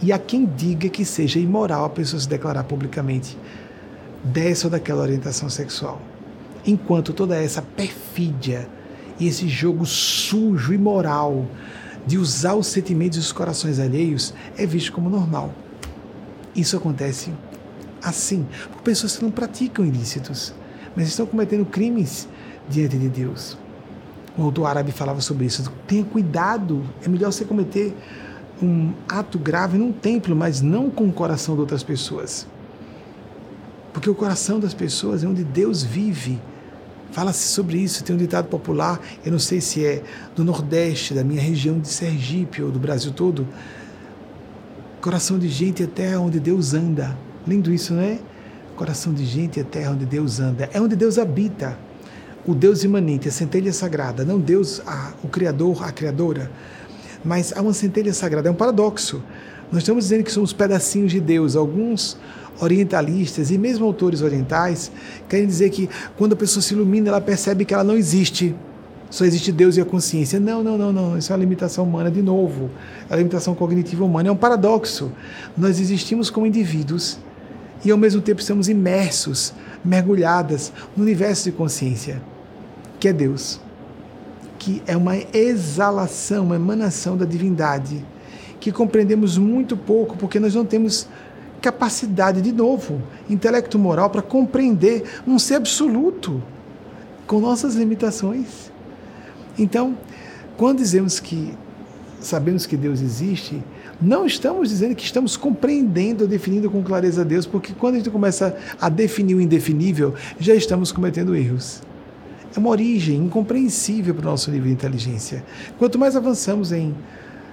E há quem diga que seja imoral a pessoa se declarar publicamente dessa ou daquela orientação sexual enquanto toda essa perfídia e esse jogo sujo e moral de usar os sentimentos e os corações alheios é visto como normal. Isso acontece assim, por pessoas que não praticam ilícitos, mas estão cometendo crimes diante de Deus. O autor árabe falava sobre isso. Tenha cuidado, é melhor você cometer um ato grave num templo, mas não com o coração de outras pessoas. Porque o coração das pessoas é onde Deus vive. Fala-se sobre isso, tem um ditado popular, eu não sei se é do Nordeste, da minha região de Sergipe ou do Brasil todo. Coração de gente é terra onde Deus anda. Lindo isso, não é? Coração de gente é terra onde Deus anda. É onde Deus habita. O Deus imanente, a centelha sagrada, não Deus, a, o Criador, a Criadora mas há uma centelha sagrada. É um paradoxo. Nós estamos dizendo que somos pedacinhos de Deus. Alguns orientalistas e mesmo autores orientais querem dizer que quando a pessoa se ilumina, ela percebe que ela não existe. Só existe Deus e a consciência. Não, não, não, não. Isso é uma limitação humana de novo. É a limitação cognitiva humana. É um paradoxo. Nós existimos como indivíduos e ao mesmo tempo estamos imersos, mergulhadas no universo de consciência, que é Deus que é uma exalação, uma emanação da divindade, que compreendemos muito pouco porque nós não temos capacidade, de novo, intelecto moral para compreender um ser absoluto com nossas limitações. Então, quando dizemos que sabemos que Deus existe, não estamos dizendo que estamos compreendendo, definindo com clareza Deus, porque quando a gente começa a definir o indefinível, já estamos cometendo erros é uma origem incompreensível para o nosso nível de inteligência. Quanto mais avançamos em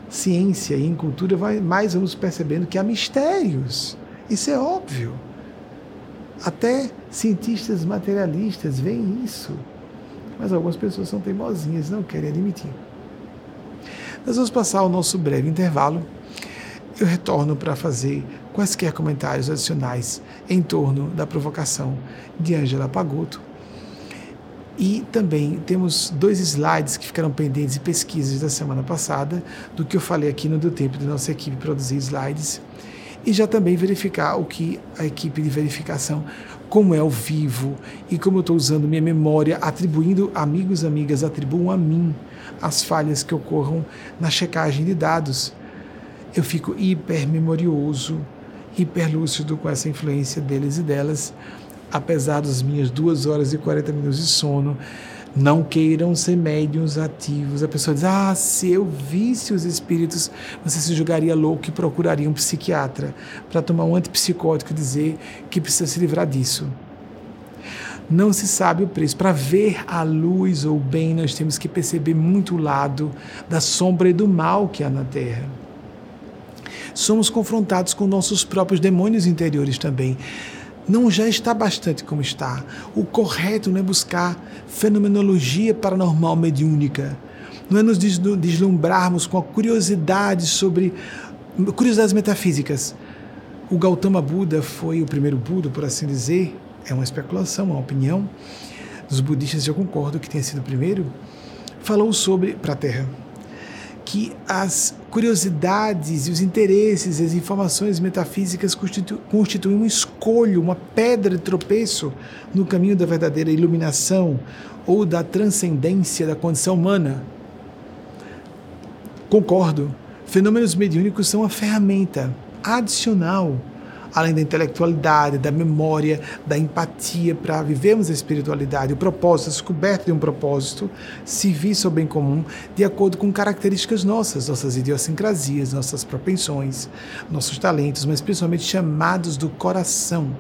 ciência e em cultura, mais vamos percebendo que há mistérios. Isso é óbvio. Até cientistas materialistas veem isso. Mas algumas pessoas são teimosinhas não querem admitir. Nós vamos passar o nosso breve intervalo. Eu retorno para fazer quaisquer comentários adicionais em torno da provocação de Angela Pagotto e também temos dois slides que ficaram pendentes de pesquisas da semana passada, do que eu falei aqui no do tempo da nossa equipe produzir slides, e já também verificar o que a equipe de verificação, como é ao vivo e como eu estou usando minha memória, atribuindo, amigos e amigas, atribuam a mim as falhas que ocorram na checagem de dados. Eu fico hiper memorioso, hiper lúcido com essa influência deles e delas apesar das minhas duas horas e 40 minutos de sono, não queiram ser médiums ativos. A pessoa diz: Ah, se eu visse os espíritos, você se julgaria louco e procuraria um psiquiatra para tomar um antipsicótico e dizer que precisa se livrar disso. Não se sabe o preço. Para ver a luz ou o bem, nós temos que perceber muito o lado da sombra e do mal que há na Terra. Somos confrontados com nossos próprios demônios interiores também não já está bastante como está. O correto não é buscar fenomenologia paranormal mediúnica, não é nos deslumbrarmos com a curiosidade sobre curiosidades metafísicas. O Gautama Buda foi o primeiro Buda, por assim dizer, é uma especulação, uma opinião dos budistas, eu concordo que tenha sido o primeiro, falou sobre para a Terra que as curiosidades e os interesses, as informações metafísicas constitu constituem um escolho, uma pedra de tropeço no caminho da verdadeira iluminação ou da transcendência da condição humana. Concordo. Fenômenos mediúnicos são uma ferramenta adicional além da intelectualidade, da memória, da empatia para vivermos a espiritualidade, o propósito, a descoberta de um propósito, serviço ao bem comum, de acordo com características nossas, nossas idiosincrasias, nossas propensões, nossos talentos, mas principalmente chamados do coração.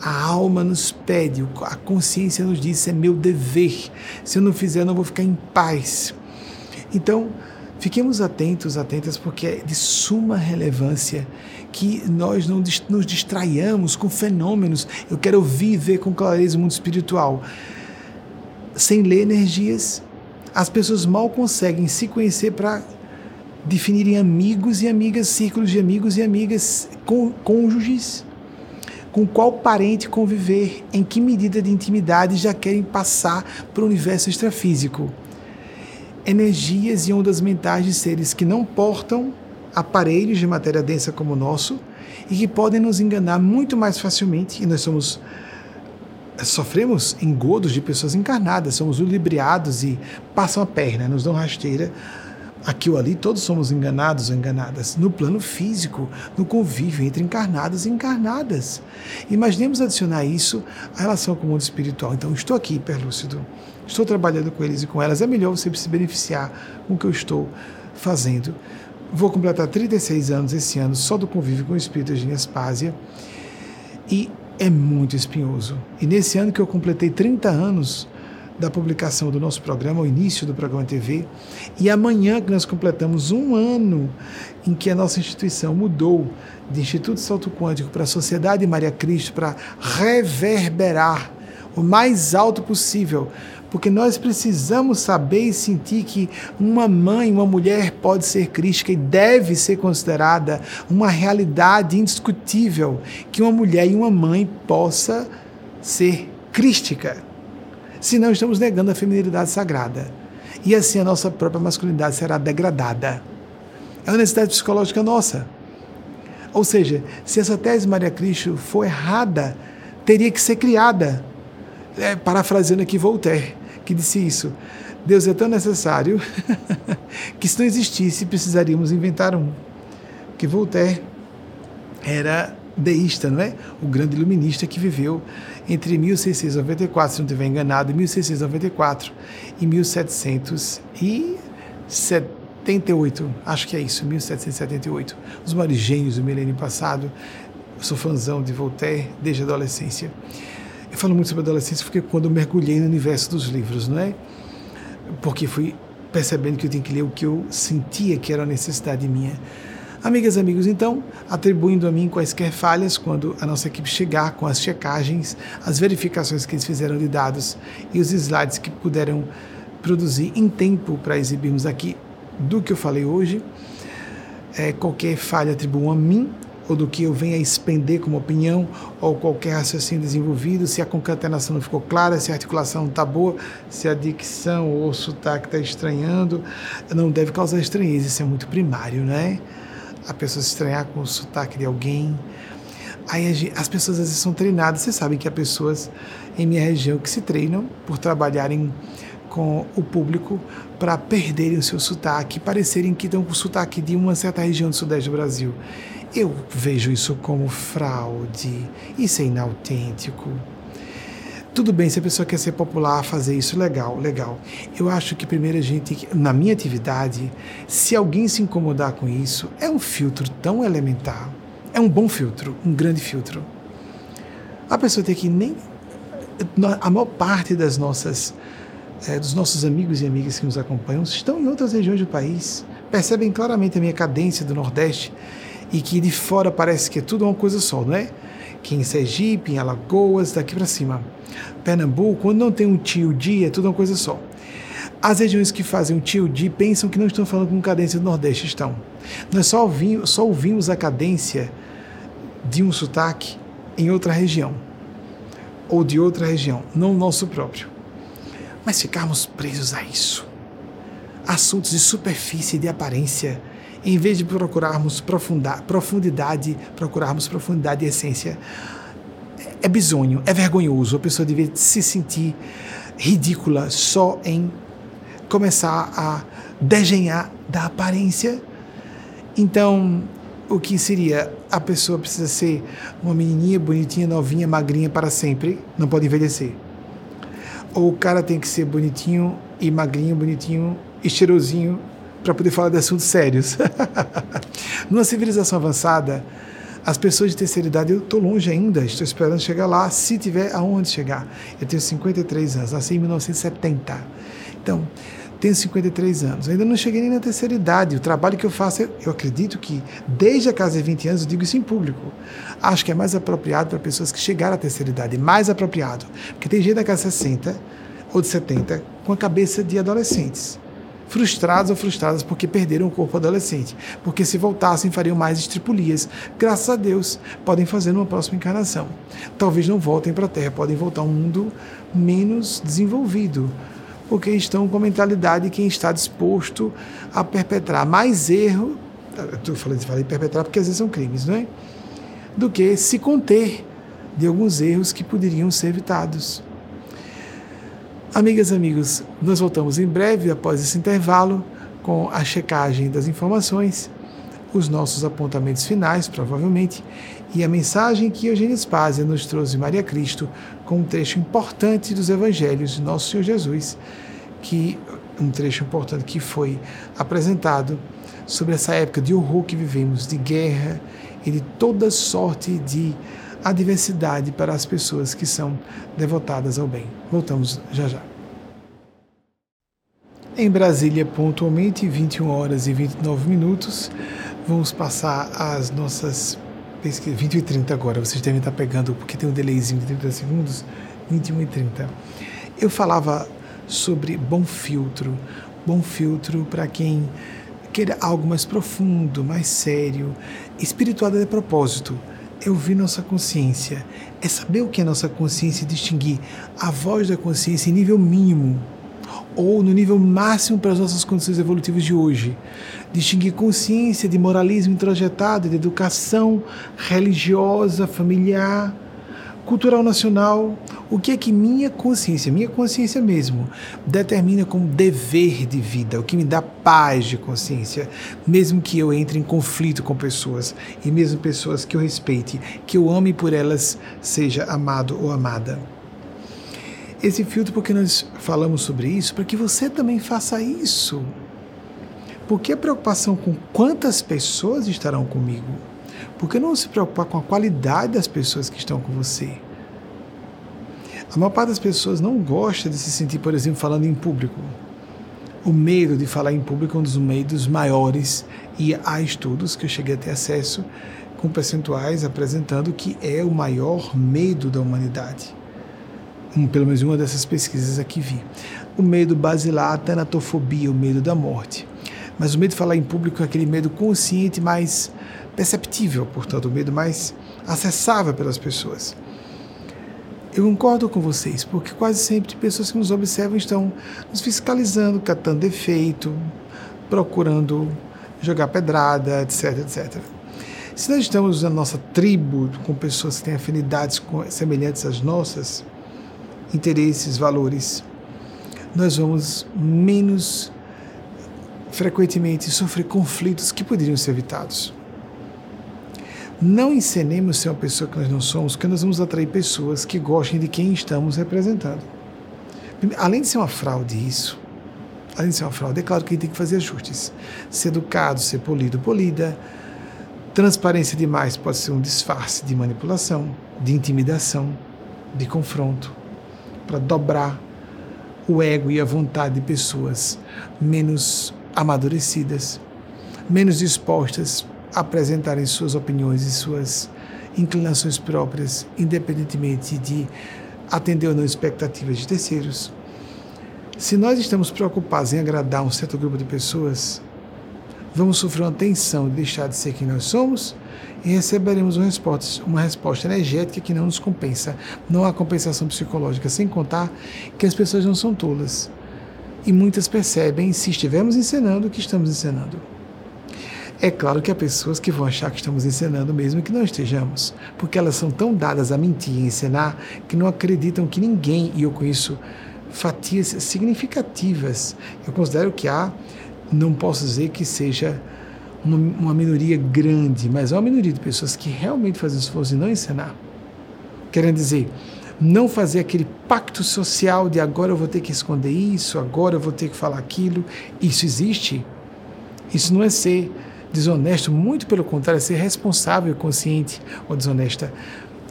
A alma nos pede, a consciência nos diz: é meu dever. Se eu não fizer, eu não vou ficar em paz. Então, fiquemos atentos, atentas, porque é de suma relevância que nós não nos distraiamos com fenômenos. Eu quero ouvir e ver com clareza o mundo espiritual. Sem ler energias, as pessoas mal conseguem se conhecer para definirem amigos e amigas, círculos de amigos e amigas, cônjuges. Com qual parente conviver, em que medida de intimidade já querem passar para o universo extrafísico. Energias e ondas mentais de seres que não portam aparelhos de matéria densa como o nosso e que podem nos enganar muito mais facilmente, e nós somos sofremos engodos de pessoas encarnadas, somos ludibriados e passam a perna, nos dão rasteira, Aqui ou ali, todos somos enganados ou enganadas. No plano físico, no convívio entre encarnados e encarnadas. Imaginemos adicionar isso à relação com o mundo espiritual. Então, estou aqui, hiperlúcido. Estou trabalhando com eles e com elas. É melhor você se beneficiar com o que eu estou fazendo. Vou completar 36 anos esse ano só do convívio com o espírito de Aspásia. E é muito espinhoso. E nesse ano que eu completei 30 anos, da publicação do nosso programa, o início do programa TV, e amanhã que nós completamos um ano em que a nossa instituição mudou de Instituto Salto Quântico para a Sociedade Maria Cristo para reverberar o mais alto possível, porque nós precisamos saber e sentir que uma mãe, uma mulher pode ser crística e deve ser considerada uma realidade indiscutível que uma mulher e uma mãe possa ser crística senão estamos negando a feminilidade sagrada. E assim a nossa própria masculinidade será degradada. É uma necessidade psicológica nossa. Ou seja, se essa tese Maria Cristo for errada, teria que ser criada. É, parafraseando aqui Voltaire, que disse isso. Deus é tão necessário que se não existisse, precisaríamos inventar um. Que Voltaire era deísta, não é? O grande iluminista que viveu entre 1694, se não estiver enganado, 1694 e 1778, acho que é isso, 1778. Os maiores gênios do milênio passado. Sou fãzão de Voltaire desde a adolescência. Eu falo muito sobre adolescência porque quando eu mergulhei no universo dos livros, não é? Porque fui percebendo que eu tinha que ler o que eu sentia que era necessidade minha. Amigas amigos, então, atribuindo a mim quaisquer falhas quando a nossa equipe chegar com as checagens, as verificações que eles fizeram de dados e os slides que puderam produzir em tempo para exibirmos aqui do que eu falei hoje, é, qualquer falha atribuam a mim ou do que eu venha expender como opinião, ou qualquer raciocínio desenvolvido, se a concatenação não ficou clara, se a articulação não está boa, se a dicção ou o sotaque está estranhando, não deve causar estranheza, isso é muito primário, né? a pessoa se estranhar com o sotaque de alguém. Aí as pessoas às vezes são treinadas. Vocês sabem que há pessoas em minha região que se treinam por trabalharem com o público para perderem o seu sotaque, parecerem que estão com o sotaque de uma certa região do sudeste do Brasil. Eu vejo isso como fraude, isso é inautêntico. Tudo bem, se a pessoa quer ser popular, fazer isso, legal, legal. Eu acho que primeiro a gente, na minha atividade, se alguém se incomodar com isso, é um filtro tão elementar, é um bom filtro, um grande filtro. A pessoa tem que nem. A maior parte das nossas, é, dos nossos amigos e amigas que nos acompanham estão em outras regiões do país, percebem claramente a minha cadência do Nordeste e que de fora parece que é tudo uma coisa só, não é? Que em Sergipe, em Alagoas, daqui para cima. Pernambuco, quando não tem um tio dia, é tudo uma coisa só. As regiões que fazem um tio dia pensam que não estão falando com cadência do Nordeste, estão. Nós só ouvimos, só ouvimos a cadência de um sotaque em outra região, ou de outra região, não nosso próprio. Mas ficarmos presos a isso. Assuntos de superfície e de aparência, em vez de procurarmos profundidade, procurarmos profundidade e essência é bizonho, é vergonhoso. A pessoa devia se sentir ridícula só em começar a desenhar da aparência. Então, o que seria? A pessoa precisa ser uma menininha bonitinha, novinha, magrinha para sempre, não pode envelhecer. Ou o cara tem que ser bonitinho e magrinho, bonitinho e cheirosinho para poder falar de assuntos sérios. Numa civilização avançada, as pessoas de terceira idade, eu estou longe ainda, estou esperando chegar lá, se tiver aonde chegar. Eu tenho 53 anos, nasci em 1970. Então, tenho 53 anos, ainda não cheguei nem na terceira idade. O trabalho que eu faço, eu acredito que desde a casa de 20 anos, eu digo isso em público. Acho que é mais apropriado para pessoas que chegaram à terceira idade, mais apropriado. Porque tem gente da casa de 60 ou de 70 com a cabeça de adolescentes frustrados ou frustradas porque perderam o corpo adolescente, porque se voltassem fariam mais estripulias. Graças a Deus, podem fazer numa próxima encarnação. Talvez não voltem para a Terra, podem voltar a um mundo menos desenvolvido, porque estão com a mentalidade de quem está disposto a perpetrar mais erro, eu falei, falei perpetrar porque às vezes são crimes, não é? Do que se conter de alguns erros que poderiam ser evitados. Amigas e amigos, nós voltamos em breve após esse intervalo com a checagem das informações, os nossos apontamentos finais, provavelmente, e a mensagem que Eugênio Spazia nos trouxe Maria Cristo com um trecho importante dos Evangelhos de Nosso Senhor Jesus, que um trecho importante que foi apresentado sobre essa época de horror que vivemos, de guerra e de toda sorte de adversidade para as pessoas que são devotadas ao bem. Voltamos já já. Em Brasília, pontualmente, 21 horas e 29 minutos, vamos passar as nossas pesquisas. 20 e 30 agora, vocês devem estar pegando, porque tem um delayzinho de 30 segundos, 21 e 30. Eu falava sobre bom filtro, bom filtro para quem queira algo mais profundo, mais sério, espiritualidade de propósito é ouvir nossa consciência, é saber o que é nossa consciência e distinguir a voz da consciência em nível mínimo ou no nível máximo para as nossas condições evolutivas de hoje. Distinguir consciência de moralismo introjetado, de educação religiosa, familiar, cultural nacional. O que é que minha consciência, minha consciência mesmo, determina como dever de vida, o que me dá paz de consciência, mesmo que eu entre em conflito com pessoas e mesmo pessoas que eu respeite, que eu ame por elas, seja amado ou amada esse filtro porque nós falamos sobre isso, para que você também faça isso. Por que a preocupação com quantas pessoas estarão comigo? Por que não se preocupar com a qualidade das pessoas que estão com você? A maior parte das pessoas não gosta de se sentir, por exemplo, falando em público. O medo de falar em público é um dos medos maiores e há estudos que eu cheguei a ter acesso com percentuais apresentando que é o maior medo da humanidade um, pelo menos uma dessas pesquisas aqui vi. O medo basilar, a tanatofobia, o medo da morte. Mas o medo de falar em público é aquele medo consciente, mais perceptível, portanto, o medo mais acessável pelas pessoas. Eu concordo com vocês, porque quase sempre pessoas que nos observam estão nos fiscalizando, catando defeito, procurando jogar pedrada, etc, etc. Se nós estamos na nossa tribo com pessoas que têm afinidades semelhantes às nossas, interesses, valores, nós vamos menos frequentemente sofrer conflitos que poderiam ser evitados. Não encenemos ser uma pessoa que nós não somos, porque nós vamos atrair pessoas que gostem de quem estamos representando. Além de ser uma fraude isso, além de ser uma fraude, é claro que a gente tem que fazer ajustes. Ser educado, ser polido, polida. Transparência demais pode ser um disfarce de manipulação, de intimidação, de confronto para dobrar o ego e a vontade de pessoas menos amadurecidas, menos dispostas apresentarem suas opiniões e suas inclinações próprias, independentemente de atender ou não expectativas de terceiros. Se nós estamos preocupados em agradar um certo grupo de pessoas, vamos sofrer uma tensão de deixar de ser quem nós somos e receberemos uma resposta, uma resposta energética que não nos compensa. Não há compensação psicológica, sem contar que as pessoas não são tolas. E muitas percebem, se estivermos encenando, que estamos encenando. É claro que há pessoas que vão achar que estamos encenando mesmo que não estejamos, porque elas são tão dadas a mentir e encenar que não acreditam que ninguém, e eu conheço fatias significativas, eu considero que há, não posso dizer que seja uma, uma minoria grande, mas é uma minoria de pessoas que realmente fazem esforço de não ensinar. Querendo dizer, não fazer aquele pacto social de agora eu vou ter que esconder isso, agora eu vou ter que falar aquilo. Isso existe. Isso não é ser desonesto, muito pelo contrário, é ser responsável, consciente ou desonesta.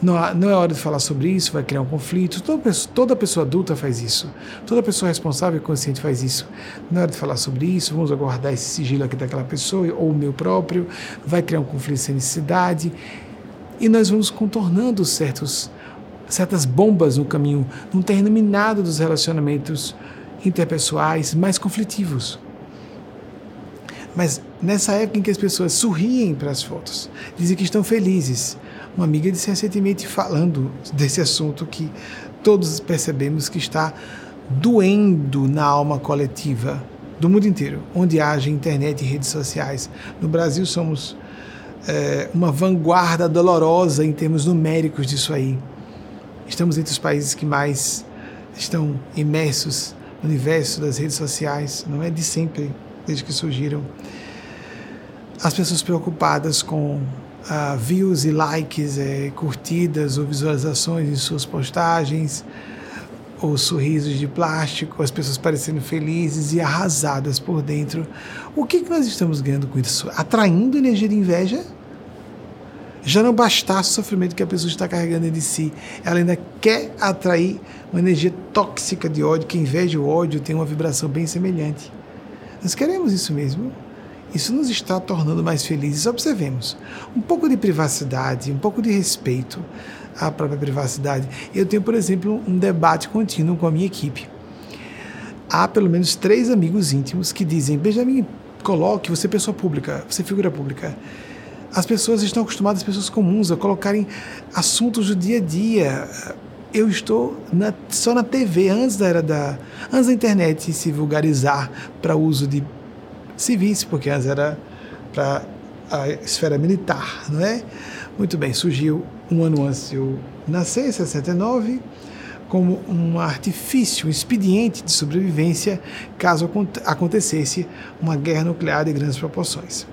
Não, não é hora de falar sobre isso, vai criar um conflito. Toda pessoa, toda pessoa adulta faz isso. Toda pessoa responsável e consciente faz isso. Não é hora de falar sobre isso, vamos aguardar esse sigilo aqui daquela pessoa ou o meu próprio. Vai criar um conflito sem necessidade. E nós vamos contornando certos, certas bombas no caminho, num terreno minado dos relacionamentos interpessoais mais conflitivos. Mas nessa época em que as pessoas sorriem para as fotos, dizem que estão felizes, uma amiga disse recentemente, falando desse assunto, que todos percebemos que está doendo na alma coletiva do mundo inteiro, onde haja internet e redes sociais. No Brasil somos é, uma vanguarda dolorosa em termos numéricos disso aí. Estamos entre os países que mais estão imersos no universo das redes sociais. Não é de sempre desde que surgiram. As pessoas preocupadas com uh, views e likes, é, curtidas ou visualizações em suas postagens, ou sorrisos de plástico, as pessoas parecendo felizes e arrasadas por dentro. O que, que nós estamos ganhando com isso? Atraindo energia de inveja? Já não bastasse o sofrimento que a pessoa está carregando de si, ela ainda quer atrair uma energia tóxica de ódio, que inveja o ódio tem uma vibração bem semelhante. Nós queremos isso mesmo? Isso nos está tornando mais felizes. Observemos. Um pouco de privacidade, um pouco de respeito à própria privacidade. Eu tenho, por exemplo, um debate contínuo com a minha equipe. Há pelo menos três amigos íntimos que dizem: Benjamin, coloque, você é pessoa pública, você é figura pública. As pessoas estão acostumadas, as pessoas comuns, a colocarem assuntos do dia a dia. Eu estou na, só na TV, antes da era da. antes da internet se vulgarizar para uso de civis, porque antes era para a esfera militar, não é? Muito bem, surgiu um ano antes de eu nascer, 69, como um artifício, um expediente de sobrevivência caso acontecesse uma guerra nuclear de grandes proporções.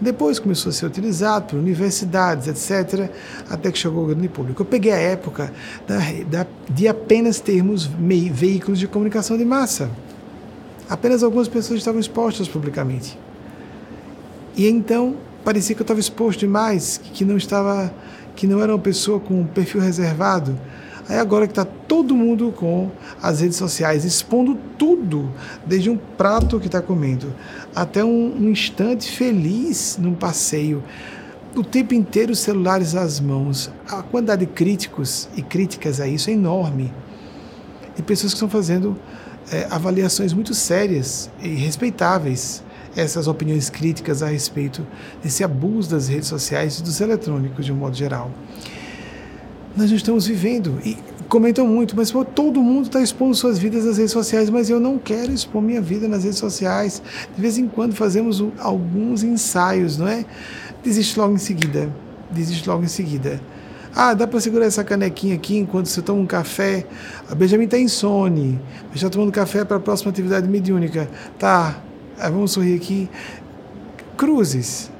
Depois começou a ser utilizado por universidades, etc., até que chegou ao grande público. Eu peguei a época da, da, de apenas termos veículos de comunicação de massa. Apenas algumas pessoas estavam expostas publicamente. E então parecia que eu estava exposto demais, que não estava, que não era uma pessoa com um perfil reservado. Aí agora que está todo mundo com as redes sociais expondo tudo, desde um prato que está comendo até um, um, instante feliz num passeio, o tempo inteiro os celulares às mãos. A quantidade de críticos e críticas a isso é enorme. E pessoas que estão fazendo é, avaliações muito sérias e respeitáveis essas opiniões críticas a respeito desse abuso das redes sociais e dos eletrônicos de um modo geral. Nós não estamos vivendo e comentam muito, mas pô, todo mundo está expondo suas vidas nas redes sociais, mas eu não quero expor minha vida nas redes sociais. De vez em quando fazemos alguns ensaios, não é? Desiste logo em seguida. Desiste logo em seguida. Ah, dá para segurar essa canequinha aqui enquanto você toma um café. A Benjamin está insone, mas está tomando café para a próxima atividade mediúnica. Tá, ah, vamos sorrir aqui. Cruzes.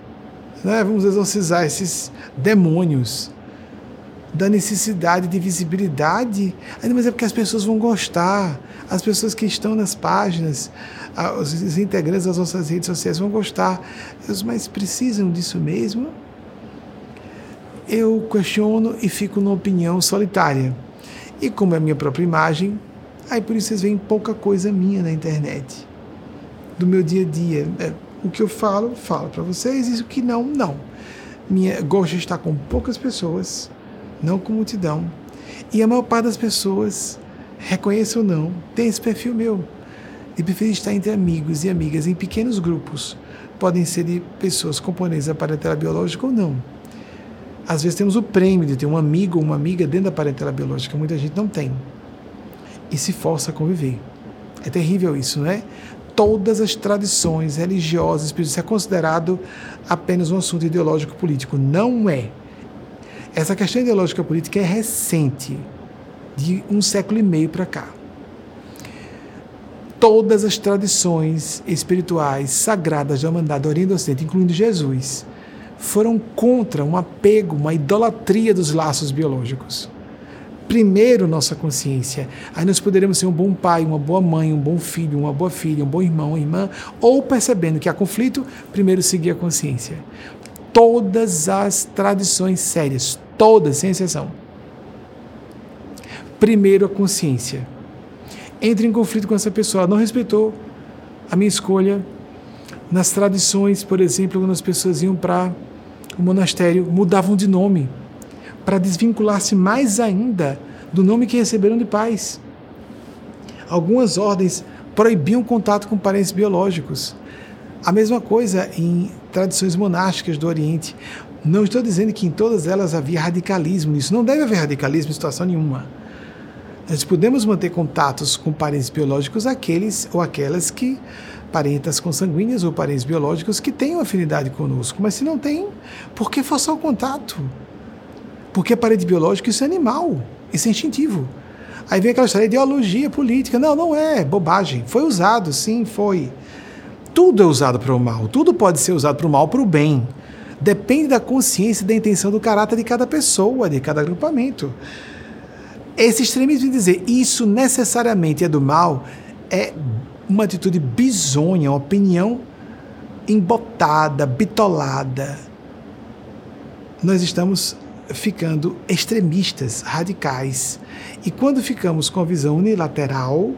Né? Vamos exorcizar esses demônios da necessidade de visibilidade. Mas é porque as pessoas vão gostar. As pessoas que estão nas páginas, os integrantes das nossas redes sociais vão gostar. Mas precisam disso mesmo? Eu questiono e fico numa opinião solitária. E como é a minha própria imagem, aí por isso vocês veem pouca coisa minha na internet do meu dia a dia. É, o que eu falo, falo para vocês, e o que não, não. Minha, gosto de estar com poucas pessoas, não com multidão. E a maior parte das pessoas, reconheça ou não, tem esse perfil meu. E prefiro estar entre amigos e amigas em pequenos grupos. Podem ser de pessoas componentes da parentela biológica ou não. Às vezes temos o prêmio de ter um amigo ou uma amiga dentro da parentela biológica, muita gente não tem. E se força a conviver. É terrível isso, não é? todas as tradições religiosas, isso é considerado apenas um assunto ideológico político. Não é. Essa questão ideológica política é recente, de um século e meio para cá. Todas as tradições espirituais sagradas da humanidade do Oriente Ocidente, incluindo Jesus, foram contra um apego, uma idolatria dos laços biológicos primeiro nossa consciência. Aí nós poderemos ser um bom pai, uma boa mãe, um bom filho, uma boa filha, um bom irmão, uma irmã, ou percebendo que há conflito, primeiro seguir a consciência. Todas as tradições sérias, todas, sem exceção. Primeiro a consciência. Entre em conflito com essa pessoa, ela não respeitou a minha escolha. Nas tradições, por exemplo, quando as pessoas iam para o monastério, mudavam de nome para desvincular-se mais ainda do nome que receberam de pais. Algumas ordens proibiam contato com parentes biológicos. A mesma coisa em tradições monásticas do Oriente. Não estou dizendo que em todas elas havia radicalismo nisso. Não deve haver radicalismo em situação nenhuma. Nós podemos manter contatos com parentes biológicos aqueles ou aquelas que parentas consanguíneas ou parentes biológicos que tenham afinidade conosco. Mas se não tem, por que forçar o contato? Porque a parede biológica isso é animal, isso é instintivo. Aí vem aquela história de ideologia política. Não, não é, bobagem. Foi usado, sim, foi. tudo é usado para o mal, tudo pode ser usado para o mal, para o bem. Depende da consciência e da intenção do caráter de cada pessoa, de cada agrupamento. Esse extremismo de dizer isso necessariamente é do mal é uma atitude bizonha, uma opinião embotada, bitolada. Nós estamos ficando extremistas, radicais. E quando ficamos com a visão unilateral,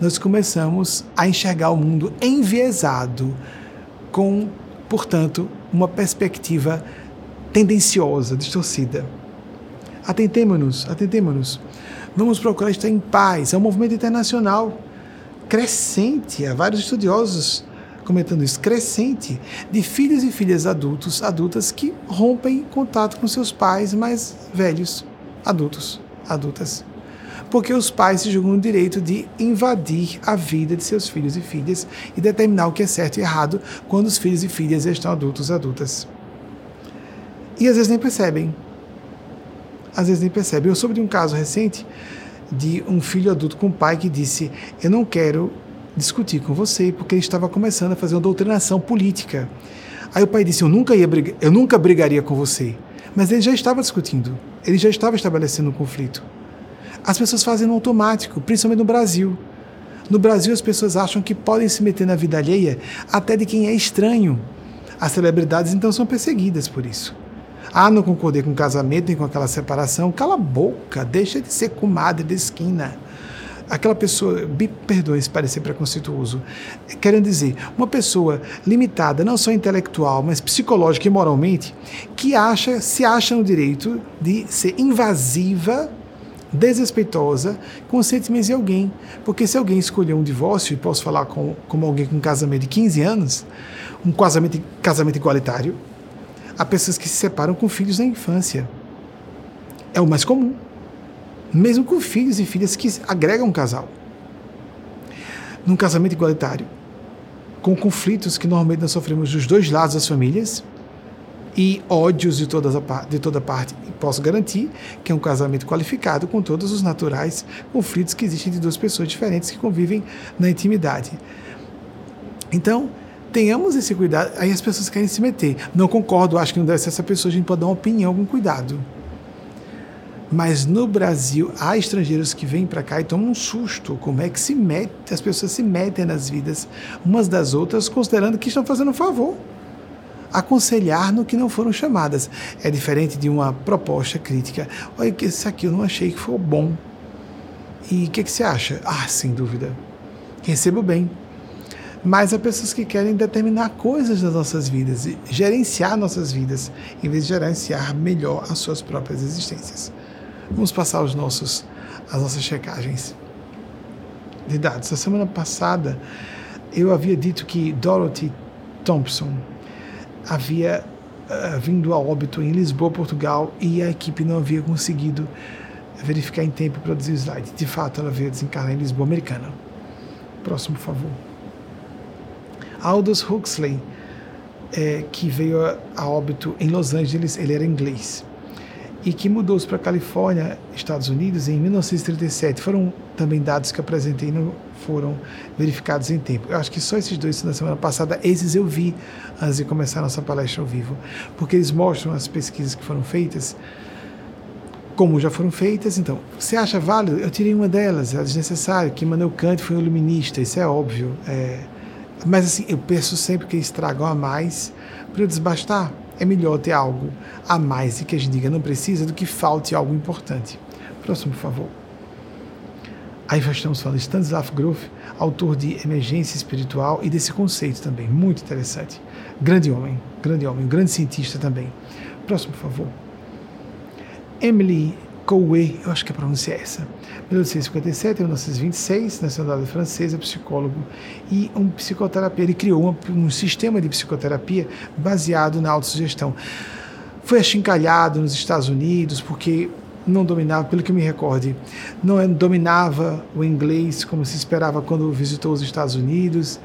nós começamos a enxergar o mundo enviesado, com, portanto, uma perspectiva tendenciosa, distorcida. Atentemos-nos, atentemos-nos. Vamos procurar estar em paz. É um movimento internacional crescente. Há vários estudiosos comentando isso, crescente de filhos e filhas adultos, adultas que rompem contato com seus pais mais velhos, adultos, adultas. Porque os pais se julgam o direito de invadir a vida de seus filhos e filhas e determinar o que é certo e errado quando os filhos e filhas já estão adultos, adultas. E às vezes nem percebem. Às vezes nem percebem. Eu soube de um caso recente de um filho adulto com um pai que disse: Eu não quero discutir com você, porque ele estava começando a fazer uma doutrinação política. Aí o pai disse: Eu nunca, ia eu nunca brigaria com você. Mas ele já estava discutindo, ele já estava estabelecendo um conflito. As pessoas fazem no automático, principalmente no Brasil. No Brasil, as pessoas acham que podem se meter na vida alheia até de quem é estranho. As celebridades, então, são perseguidas por isso. Ah, não concordei com o casamento nem com aquela separação. Cala a boca, deixa de ser comadre de esquina aquela pessoa, me perdoe se parecer preconceituoso, querendo dizer, uma pessoa limitada, não só intelectual, mas psicológica e moralmente, que acha, se acha no direito de ser invasiva, desrespeitosa com os sentimentos de alguém. Porque se alguém escolher um divórcio, e posso falar com, como alguém com um casamento de 15 anos, um casamento, casamento igualitário, há pessoas que se separam com filhos na infância. É o mais comum mesmo com filhos e filhas que agregam um casal. Num casamento igualitário, com conflitos que normalmente nós sofremos dos dois lados das famílias e ódios de, todas de toda parte, e posso garantir que é um casamento qualificado com todos os naturais conflitos que existem de duas pessoas diferentes que convivem na intimidade. Então, tenhamos esse cuidado. Aí as pessoas querem se meter. Não concordo, acho que não deve ser essa pessoa, a gente pode dar uma opinião com cuidado. Mas no Brasil há estrangeiros que vêm para cá e tomam um susto. Como é que se mete, as pessoas se metem nas vidas umas das outras, considerando que estão fazendo um favor. Aconselhar no que não foram chamadas. É diferente de uma proposta crítica. Olha, isso aqui eu não achei que foi bom. E o que, que você acha? Ah, sem dúvida. Recebo bem. Mas há pessoas que querem determinar coisas das nossas vidas, gerenciar nossas vidas, em vez de gerenciar melhor as suas próprias existências. Vamos passar os nossos, as nossas checagens de dados. A semana passada eu havia dito que Dorothy Thompson havia uh, vindo a óbito em Lisboa, Portugal, e a equipe não havia conseguido verificar em tempo e produzir o slide. De fato, ela veio desencarnar em Lisboa, americana. Próximo, por favor. Aldous Huxley, é, que veio a, a óbito em Los Angeles, ele era inglês e que mudou-se para a Califórnia, Estados Unidos, em 1937. Foram também dados que apresentei, não foram verificados em tempo. Eu acho que só esses dois na semana passada, esses eu vi antes de começar a nossa palestra ao vivo, porque eles mostram as pesquisas que foram feitas, como já foram feitas. Então, você acha válido? Eu tirei uma delas, é desnecessário, que Manuel Kant foi um iluminista, isso é óbvio. É, mas assim, eu penso sempre que eles tragam a mais para eu desbastar é melhor ter algo a mais e que a gente diga não precisa do que falte algo importante. Próximo, por favor. Aí já estamos falando de Stanislav Grof, autor de Emergência Espiritual e desse conceito também, muito interessante. Grande homem, grande homem, grande cientista também. Próximo, por favor. Emily Coué, eu acho que a pronúncia é essa. 1857 1926, nacionalidade francesa, psicólogo e um psicoterapia. Ele criou um, um sistema de psicoterapia baseado na autossugestão. Foi achincalhado nos Estados Unidos porque não dominava, pelo que me recorde, não dominava o inglês como se esperava quando visitou os Estados Unidos.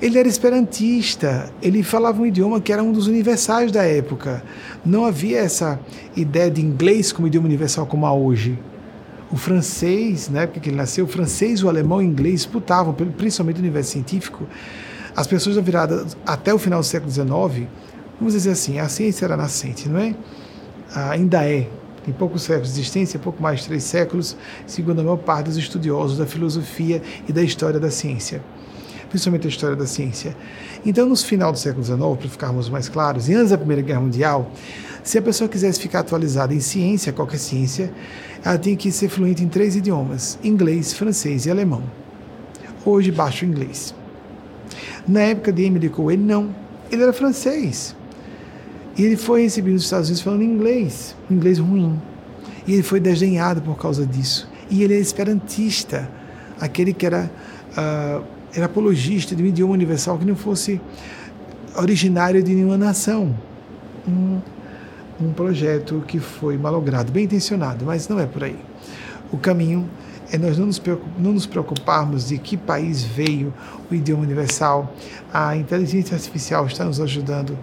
Ele era esperantista, ele falava um idioma que era um dos universais da época. Não havia essa ideia de inglês como idioma universal como há hoje. O francês, na época que ele nasceu, o francês, o alemão e o inglês disputavam, principalmente no universo científico, As pessoas da virada até o final do século XIX, vamos dizer assim, a ciência era nascente, não é? Ainda é. Tem poucos séculos de existência, pouco mais de três séculos, segundo a maior parte dos estudiosos da filosofia e da história da ciência principalmente a história da ciência. Então, no final do século XIX, para ficarmos mais claros, e antes da Primeira Guerra Mundial, se a pessoa quisesse ficar atualizada em ciência, qualquer ciência, ela tinha que ser fluente em três idiomas: inglês, francês e alemão. Hoje, baixo inglês. Na época de Emily Cohen, não. Ele era francês. E ele foi recebido nos Estados Unidos falando inglês, um inglês ruim. E ele foi desdenhado por causa disso. E ele é esperantista, aquele que era uh, era apologista de um idioma universal que não fosse originário de nenhuma nação. Um, um projeto que foi malogrado, bem intencionado, mas não é por aí. O caminho é nós não nos, não nos preocuparmos de que país veio o idioma universal. A inteligência artificial está nos ajudando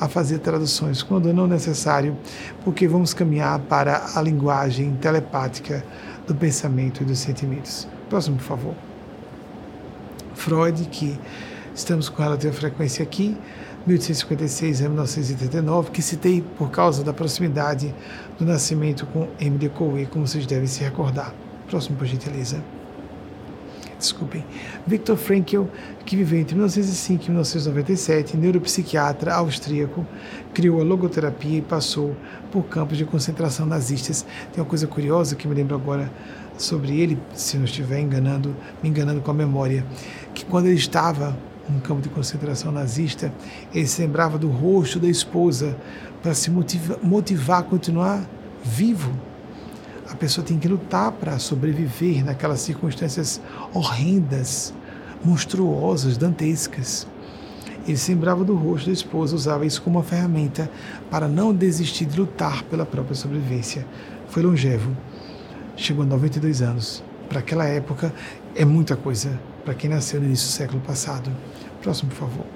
a fazer traduções quando não necessário, porque vamos caminhar para a linguagem telepática do pensamento e dos sentimentos. Próximo, por favor. Freud, que estamos com relativa frequência aqui, 1856 a 1939, que citei por causa da proximidade do nascimento com Emily Coué, como vocês devem se recordar. Próximo, por gentileza. Desculpem. Viktor Frankl, que viveu entre 1905 e 1997, neuropsiquiatra austríaco, criou a logoterapia e passou por campos de concentração nazistas. Tem uma coisa curiosa que me lembro agora sobre ele, se não estiver enganando, me enganando com a memória, que quando ele estava num campo de concentração nazista, ele se lembrava do rosto da esposa para se motiva, motivar a continuar vivo. A pessoa tem que lutar para sobreviver naquelas circunstâncias horrendas, monstruosas, dantescas. Ele se lembrava do rosto da esposa, usava isso como uma ferramenta para não desistir de lutar pela própria sobrevivência. Foi longevo chegou a 92 anos. Para aquela época, é muita coisa para quem nasceu no início do século passado. Próximo, por favor.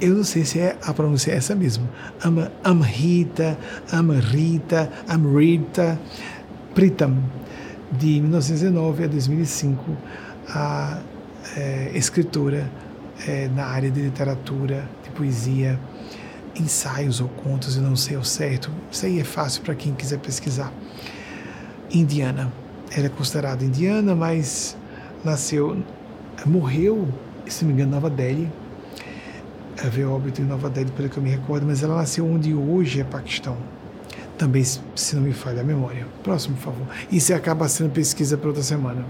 Eu não sei se é a pronúncia é essa mesmo. Amrita, Amrita, Amrita Pritam, de 1919 a 2005, a é, escritora é, na área de literatura, de poesia, ensaios ou contos, eu não sei ao certo. Isso aí é fácil para quem quiser pesquisar. Indiana. Ela é considerada indiana, mas nasceu, morreu, se não me engano, em Nova Delhi. Ela veio óbito em Nova Delhi, pelo que eu me recordo, mas ela nasceu onde hoje é Paquistão. Também, se não me falha a memória. Próximo, por favor. Isso acaba sendo pesquisa para outra semana.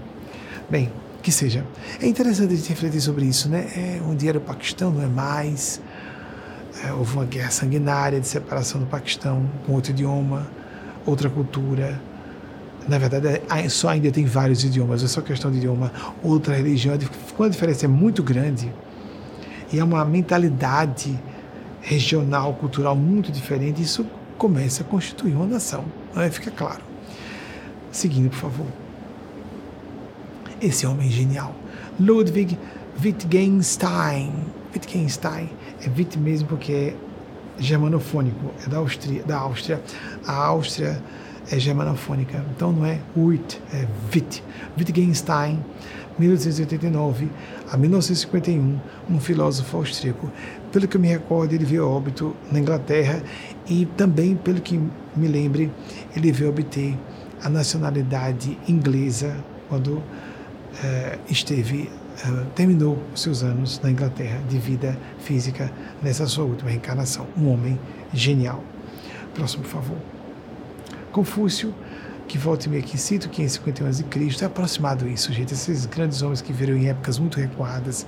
Bem, que seja. É interessante a gente refletir sobre isso, né? É, onde era o Paquistão, não é mais. É, houve uma guerra sanguinária de separação do Paquistão com outro idioma, outra cultura, na verdade, é, só ainda tem vários idiomas, é só questão de idioma. Outra religião, quando a diferença é muito grande, e é uma mentalidade regional, cultural muito diferente, isso começa a constituir uma nação. Né? Fica claro. Seguindo, por favor. Esse homem genial. Ludwig Wittgenstein. Wittgenstein é Witt mesmo porque é germanofônico, é da Áustria. Da Áustria. A Áustria é germanofônica. Então não é Witt, é Witt. Wittgenstein, 1889 a 1951, um filósofo austríaco. Pelo que eu me recordo, ele veio a óbito na Inglaterra e também, pelo que me lembre, ele veio obter a nacionalidade inglesa quando eh, esteve eh, terminou seus anos na Inglaterra de vida física nessa sua última reencarnação. Um homem genial. Próximo, por favor. Confúcio, que volta e meia aqui cito, 551 a.C., é aproximado isso, gente. Esses grandes homens que viram em épocas muito recuadas,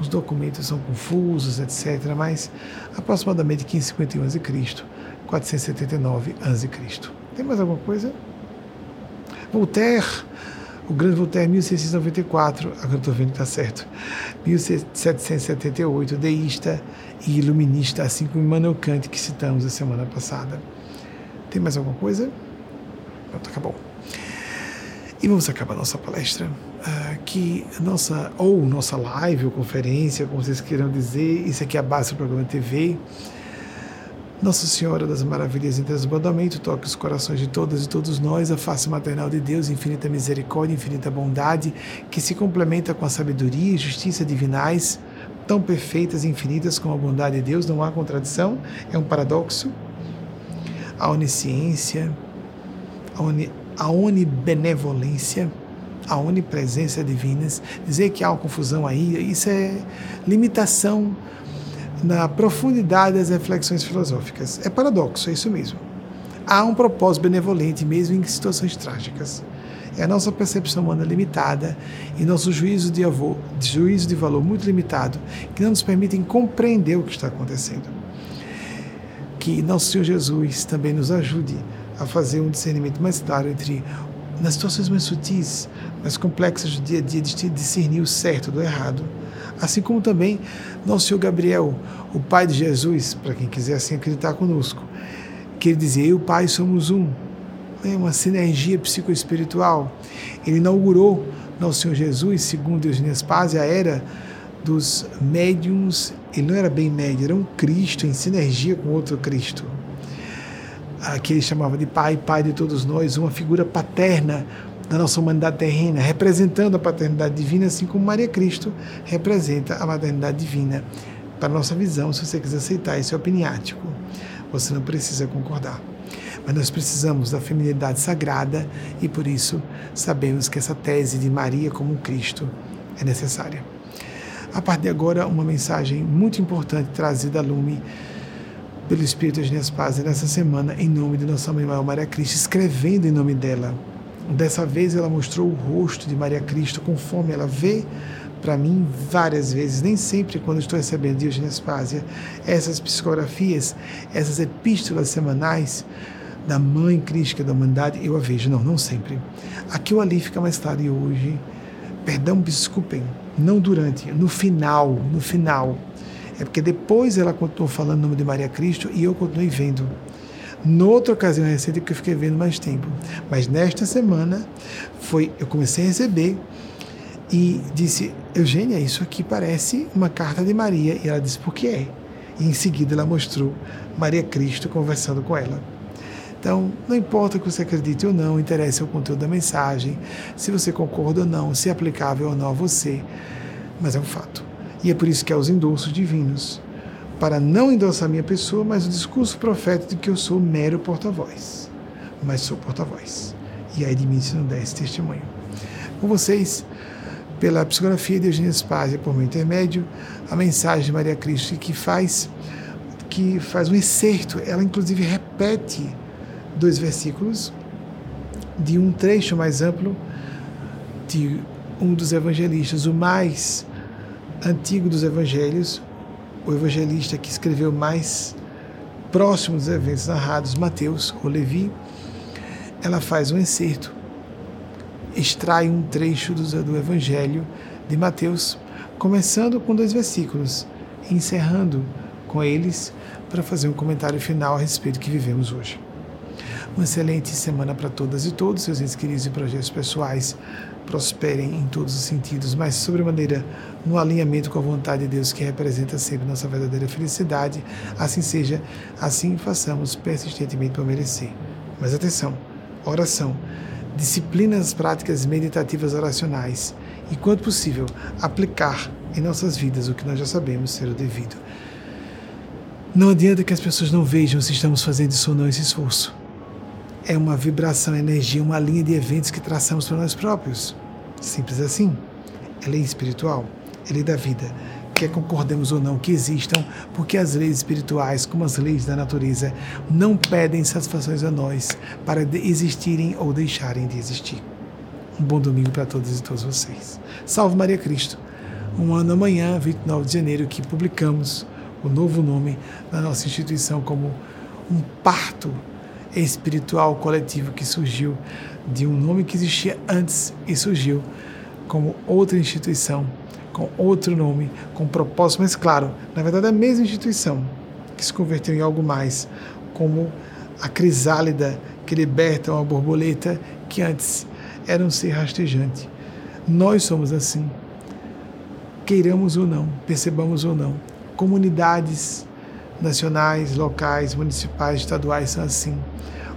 os documentos são confusos, etc., mas aproximadamente 551 a.C., 479 a.C. Tem mais alguma coisa? Voltaire, o grande Voltaire, 1694, agora estou vendo que está certo, 1778, deísta e iluminista, assim como Immanuel Kant, que citamos a semana passada. Tem mais alguma coisa? Pronto, acabou. E vamos acabar nossa palestra, uh, que nossa, ou nossa live ou conferência, como vocês queiram dizer, isso aqui é a base do programa TV. Nossa Senhora das Maravilhas em transbordamento, toque os corações de todas e todos nós, a face maternal de Deus, infinita misericórdia, infinita bondade, que se complementa com a sabedoria e justiça divinais, tão perfeitas e infinitas como a bondade de Deus, não há contradição, é um paradoxo. A onisciência, a, oni, a onibenevolência, a onipresença divinas, dizer que há uma confusão aí, isso é limitação na profundidade das reflexões filosóficas. É paradoxo, é isso mesmo. Há um propósito benevolente mesmo em situações trágicas. É a nossa percepção humana limitada e nosso juízo de, avô, juízo de valor muito limitado que não nos permitem compreender o que está acontecendo. Que nosso Senhor Jesus também nos ajude a fazer um discernimento mais claro entre nas situações mais sutis, mais complexas do dia a dia, de discernir o certo do errado assim como também nosso Senhor Gabriel, o Pai de Jesus, para quem quiser assim acreditar conosco, que ele dizia: Eu e o Pai somos um. É uma sinergia psicoespiritual. Ele inaugurou nosso Senhor Jesus, segundo Eugênio Paz, a era dos médiums. Ele não era bem médium, era um Cristo em sinergia com outro Cristo. Que ele chamava de Pai, Pai de todos nós, uma figura paterna da nossa humanidade terrena, representando a paternidade divina, assim como Maria Cristo representa a maternidade divina. Para a nossa visão, se você quiser aceitar, isso é opiniático. Você não precisa concordar. Mas nós precisamos da feminilidade sagrada e por isso sabemos que essa tese de Maria como Cristo é necessária. A partir de agora, uma mensagem muito importante trazida a lume pelo Espírito de Paz nessa semana, em nome de Nossa Mãe Maior Maria Cristo, escrevendo em nome dela. Dessa vez ela mostrou o rosto de Maria Cristo conforme ela vê para mim várias vezes, nem sempre quando estou recebendo de Eugênia Spásia, essas psicografias, essas epístolas semanais da Mãe Crística da Humanidade, eu a vejo, não, não sempre. Aqui ou ali fica mais claro e hoje, perdão, desculpem, não durante, no final, no final. É porque depois ela continuou falando o nome de Maria Cristo e eu continuei vendo. Noutra ocasião recente que eu fiquei vendo mais tempo. Mas nesta semana foi, eu comecei a receber e disse, Eugênia, isso aqui parece uma carta de Maria. E ela disse, por que é? E em seguida ela mostrou Maria Cristo conversando com ela. Então, não importa que você acredite ou não, interessa o conteúdo da mensagem, se você concorda ou não, se é aplicável ou não a você, mas é um fato. E é por isso que há os endossos divinos para não endossar minha pessoa, mas o discurso profético de que eu sou mero porta-voz. Mas sou porta-voz. E aí de mim se não der esse testemunho. Com vocês, pela psicografia de Eugênia Spazia, por meu intermédio, a mensagem de Maria Cristo que faz que faz um excerto, ela inclusive repete dois versículos de um trecho mais amplo de um dos evangelistas, o mais antigo dos evangelhos, o evangelista que escreveu mais próximo dos eventos narrados, Mateus ou Levi, ela faz um excerto, extrai um trecho do, do Evangelho de Mateus, começando com dois versículos, encerrando com eles para fazer um comentário final a respeito do que vivemos hoje. Uma excelente semana para todas e todos, seus entes queridos e projetos pessoais prosperem em todos os sentidos, mas sobremaneira no alinhamento com a vontade de Deus que representa sempre nossa verdadeira felicidade. Assim seja, assim façamos persistentemente para merecer. Mas atenção, oração, disciplinas práticas meditativas oracionais e, quanto possível, aplicar em nossas vidas o que nós já sabemos ser o devido. Não adianta que as pessoas não vejam se estamos fazendo isso ou não esse esforço é uma vibração, energia, uma linha de eventos que traçamos para nós próprios. Simples assim. É lei espiritual, é lei da vida. Quer concordemos ou não que existam, porque as leis espirituais, como as leis da natureza, não pedem satisfações a nós para existirem ou deixarem de existir. Um bom domingo para todas e todos vocês. Salve Maria Cristo. Um ano amanhã, 29 de janeiro, que publicamos o novo nome da nossa instituição como um parto espiritual coletivo que surgiu de um nome que existia antes e surgiu como outra instituição, com outro nome, com propósito, mas claro, na verdade é a mesma instituição que se converteu em algo mais, como a crisálida que liberta uma borboleta que antes era um ser rastejante. Nós somos assim, queiramos ou não, percebamos ou não, comunidades nacionais, locais, municipais, estaduais são assim.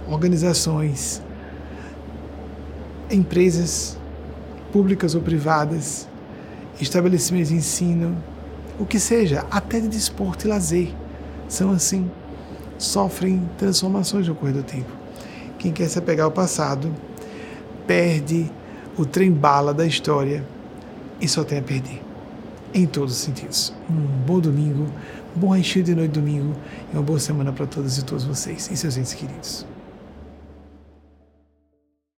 Organizações, empresas públicas ou privadas, estabelecimentos de ensino, o que seja, até de desporto e lazer, são assim, sofrem transformações no correr do tempo. Quem quer se apegar ao passado perde o trem-bala da história e só tem a perder, em todos os sentidos. Um bom domingo, bom recheio de noite domingo e uma boa semana para todas e todos vocês e seus entes queridos.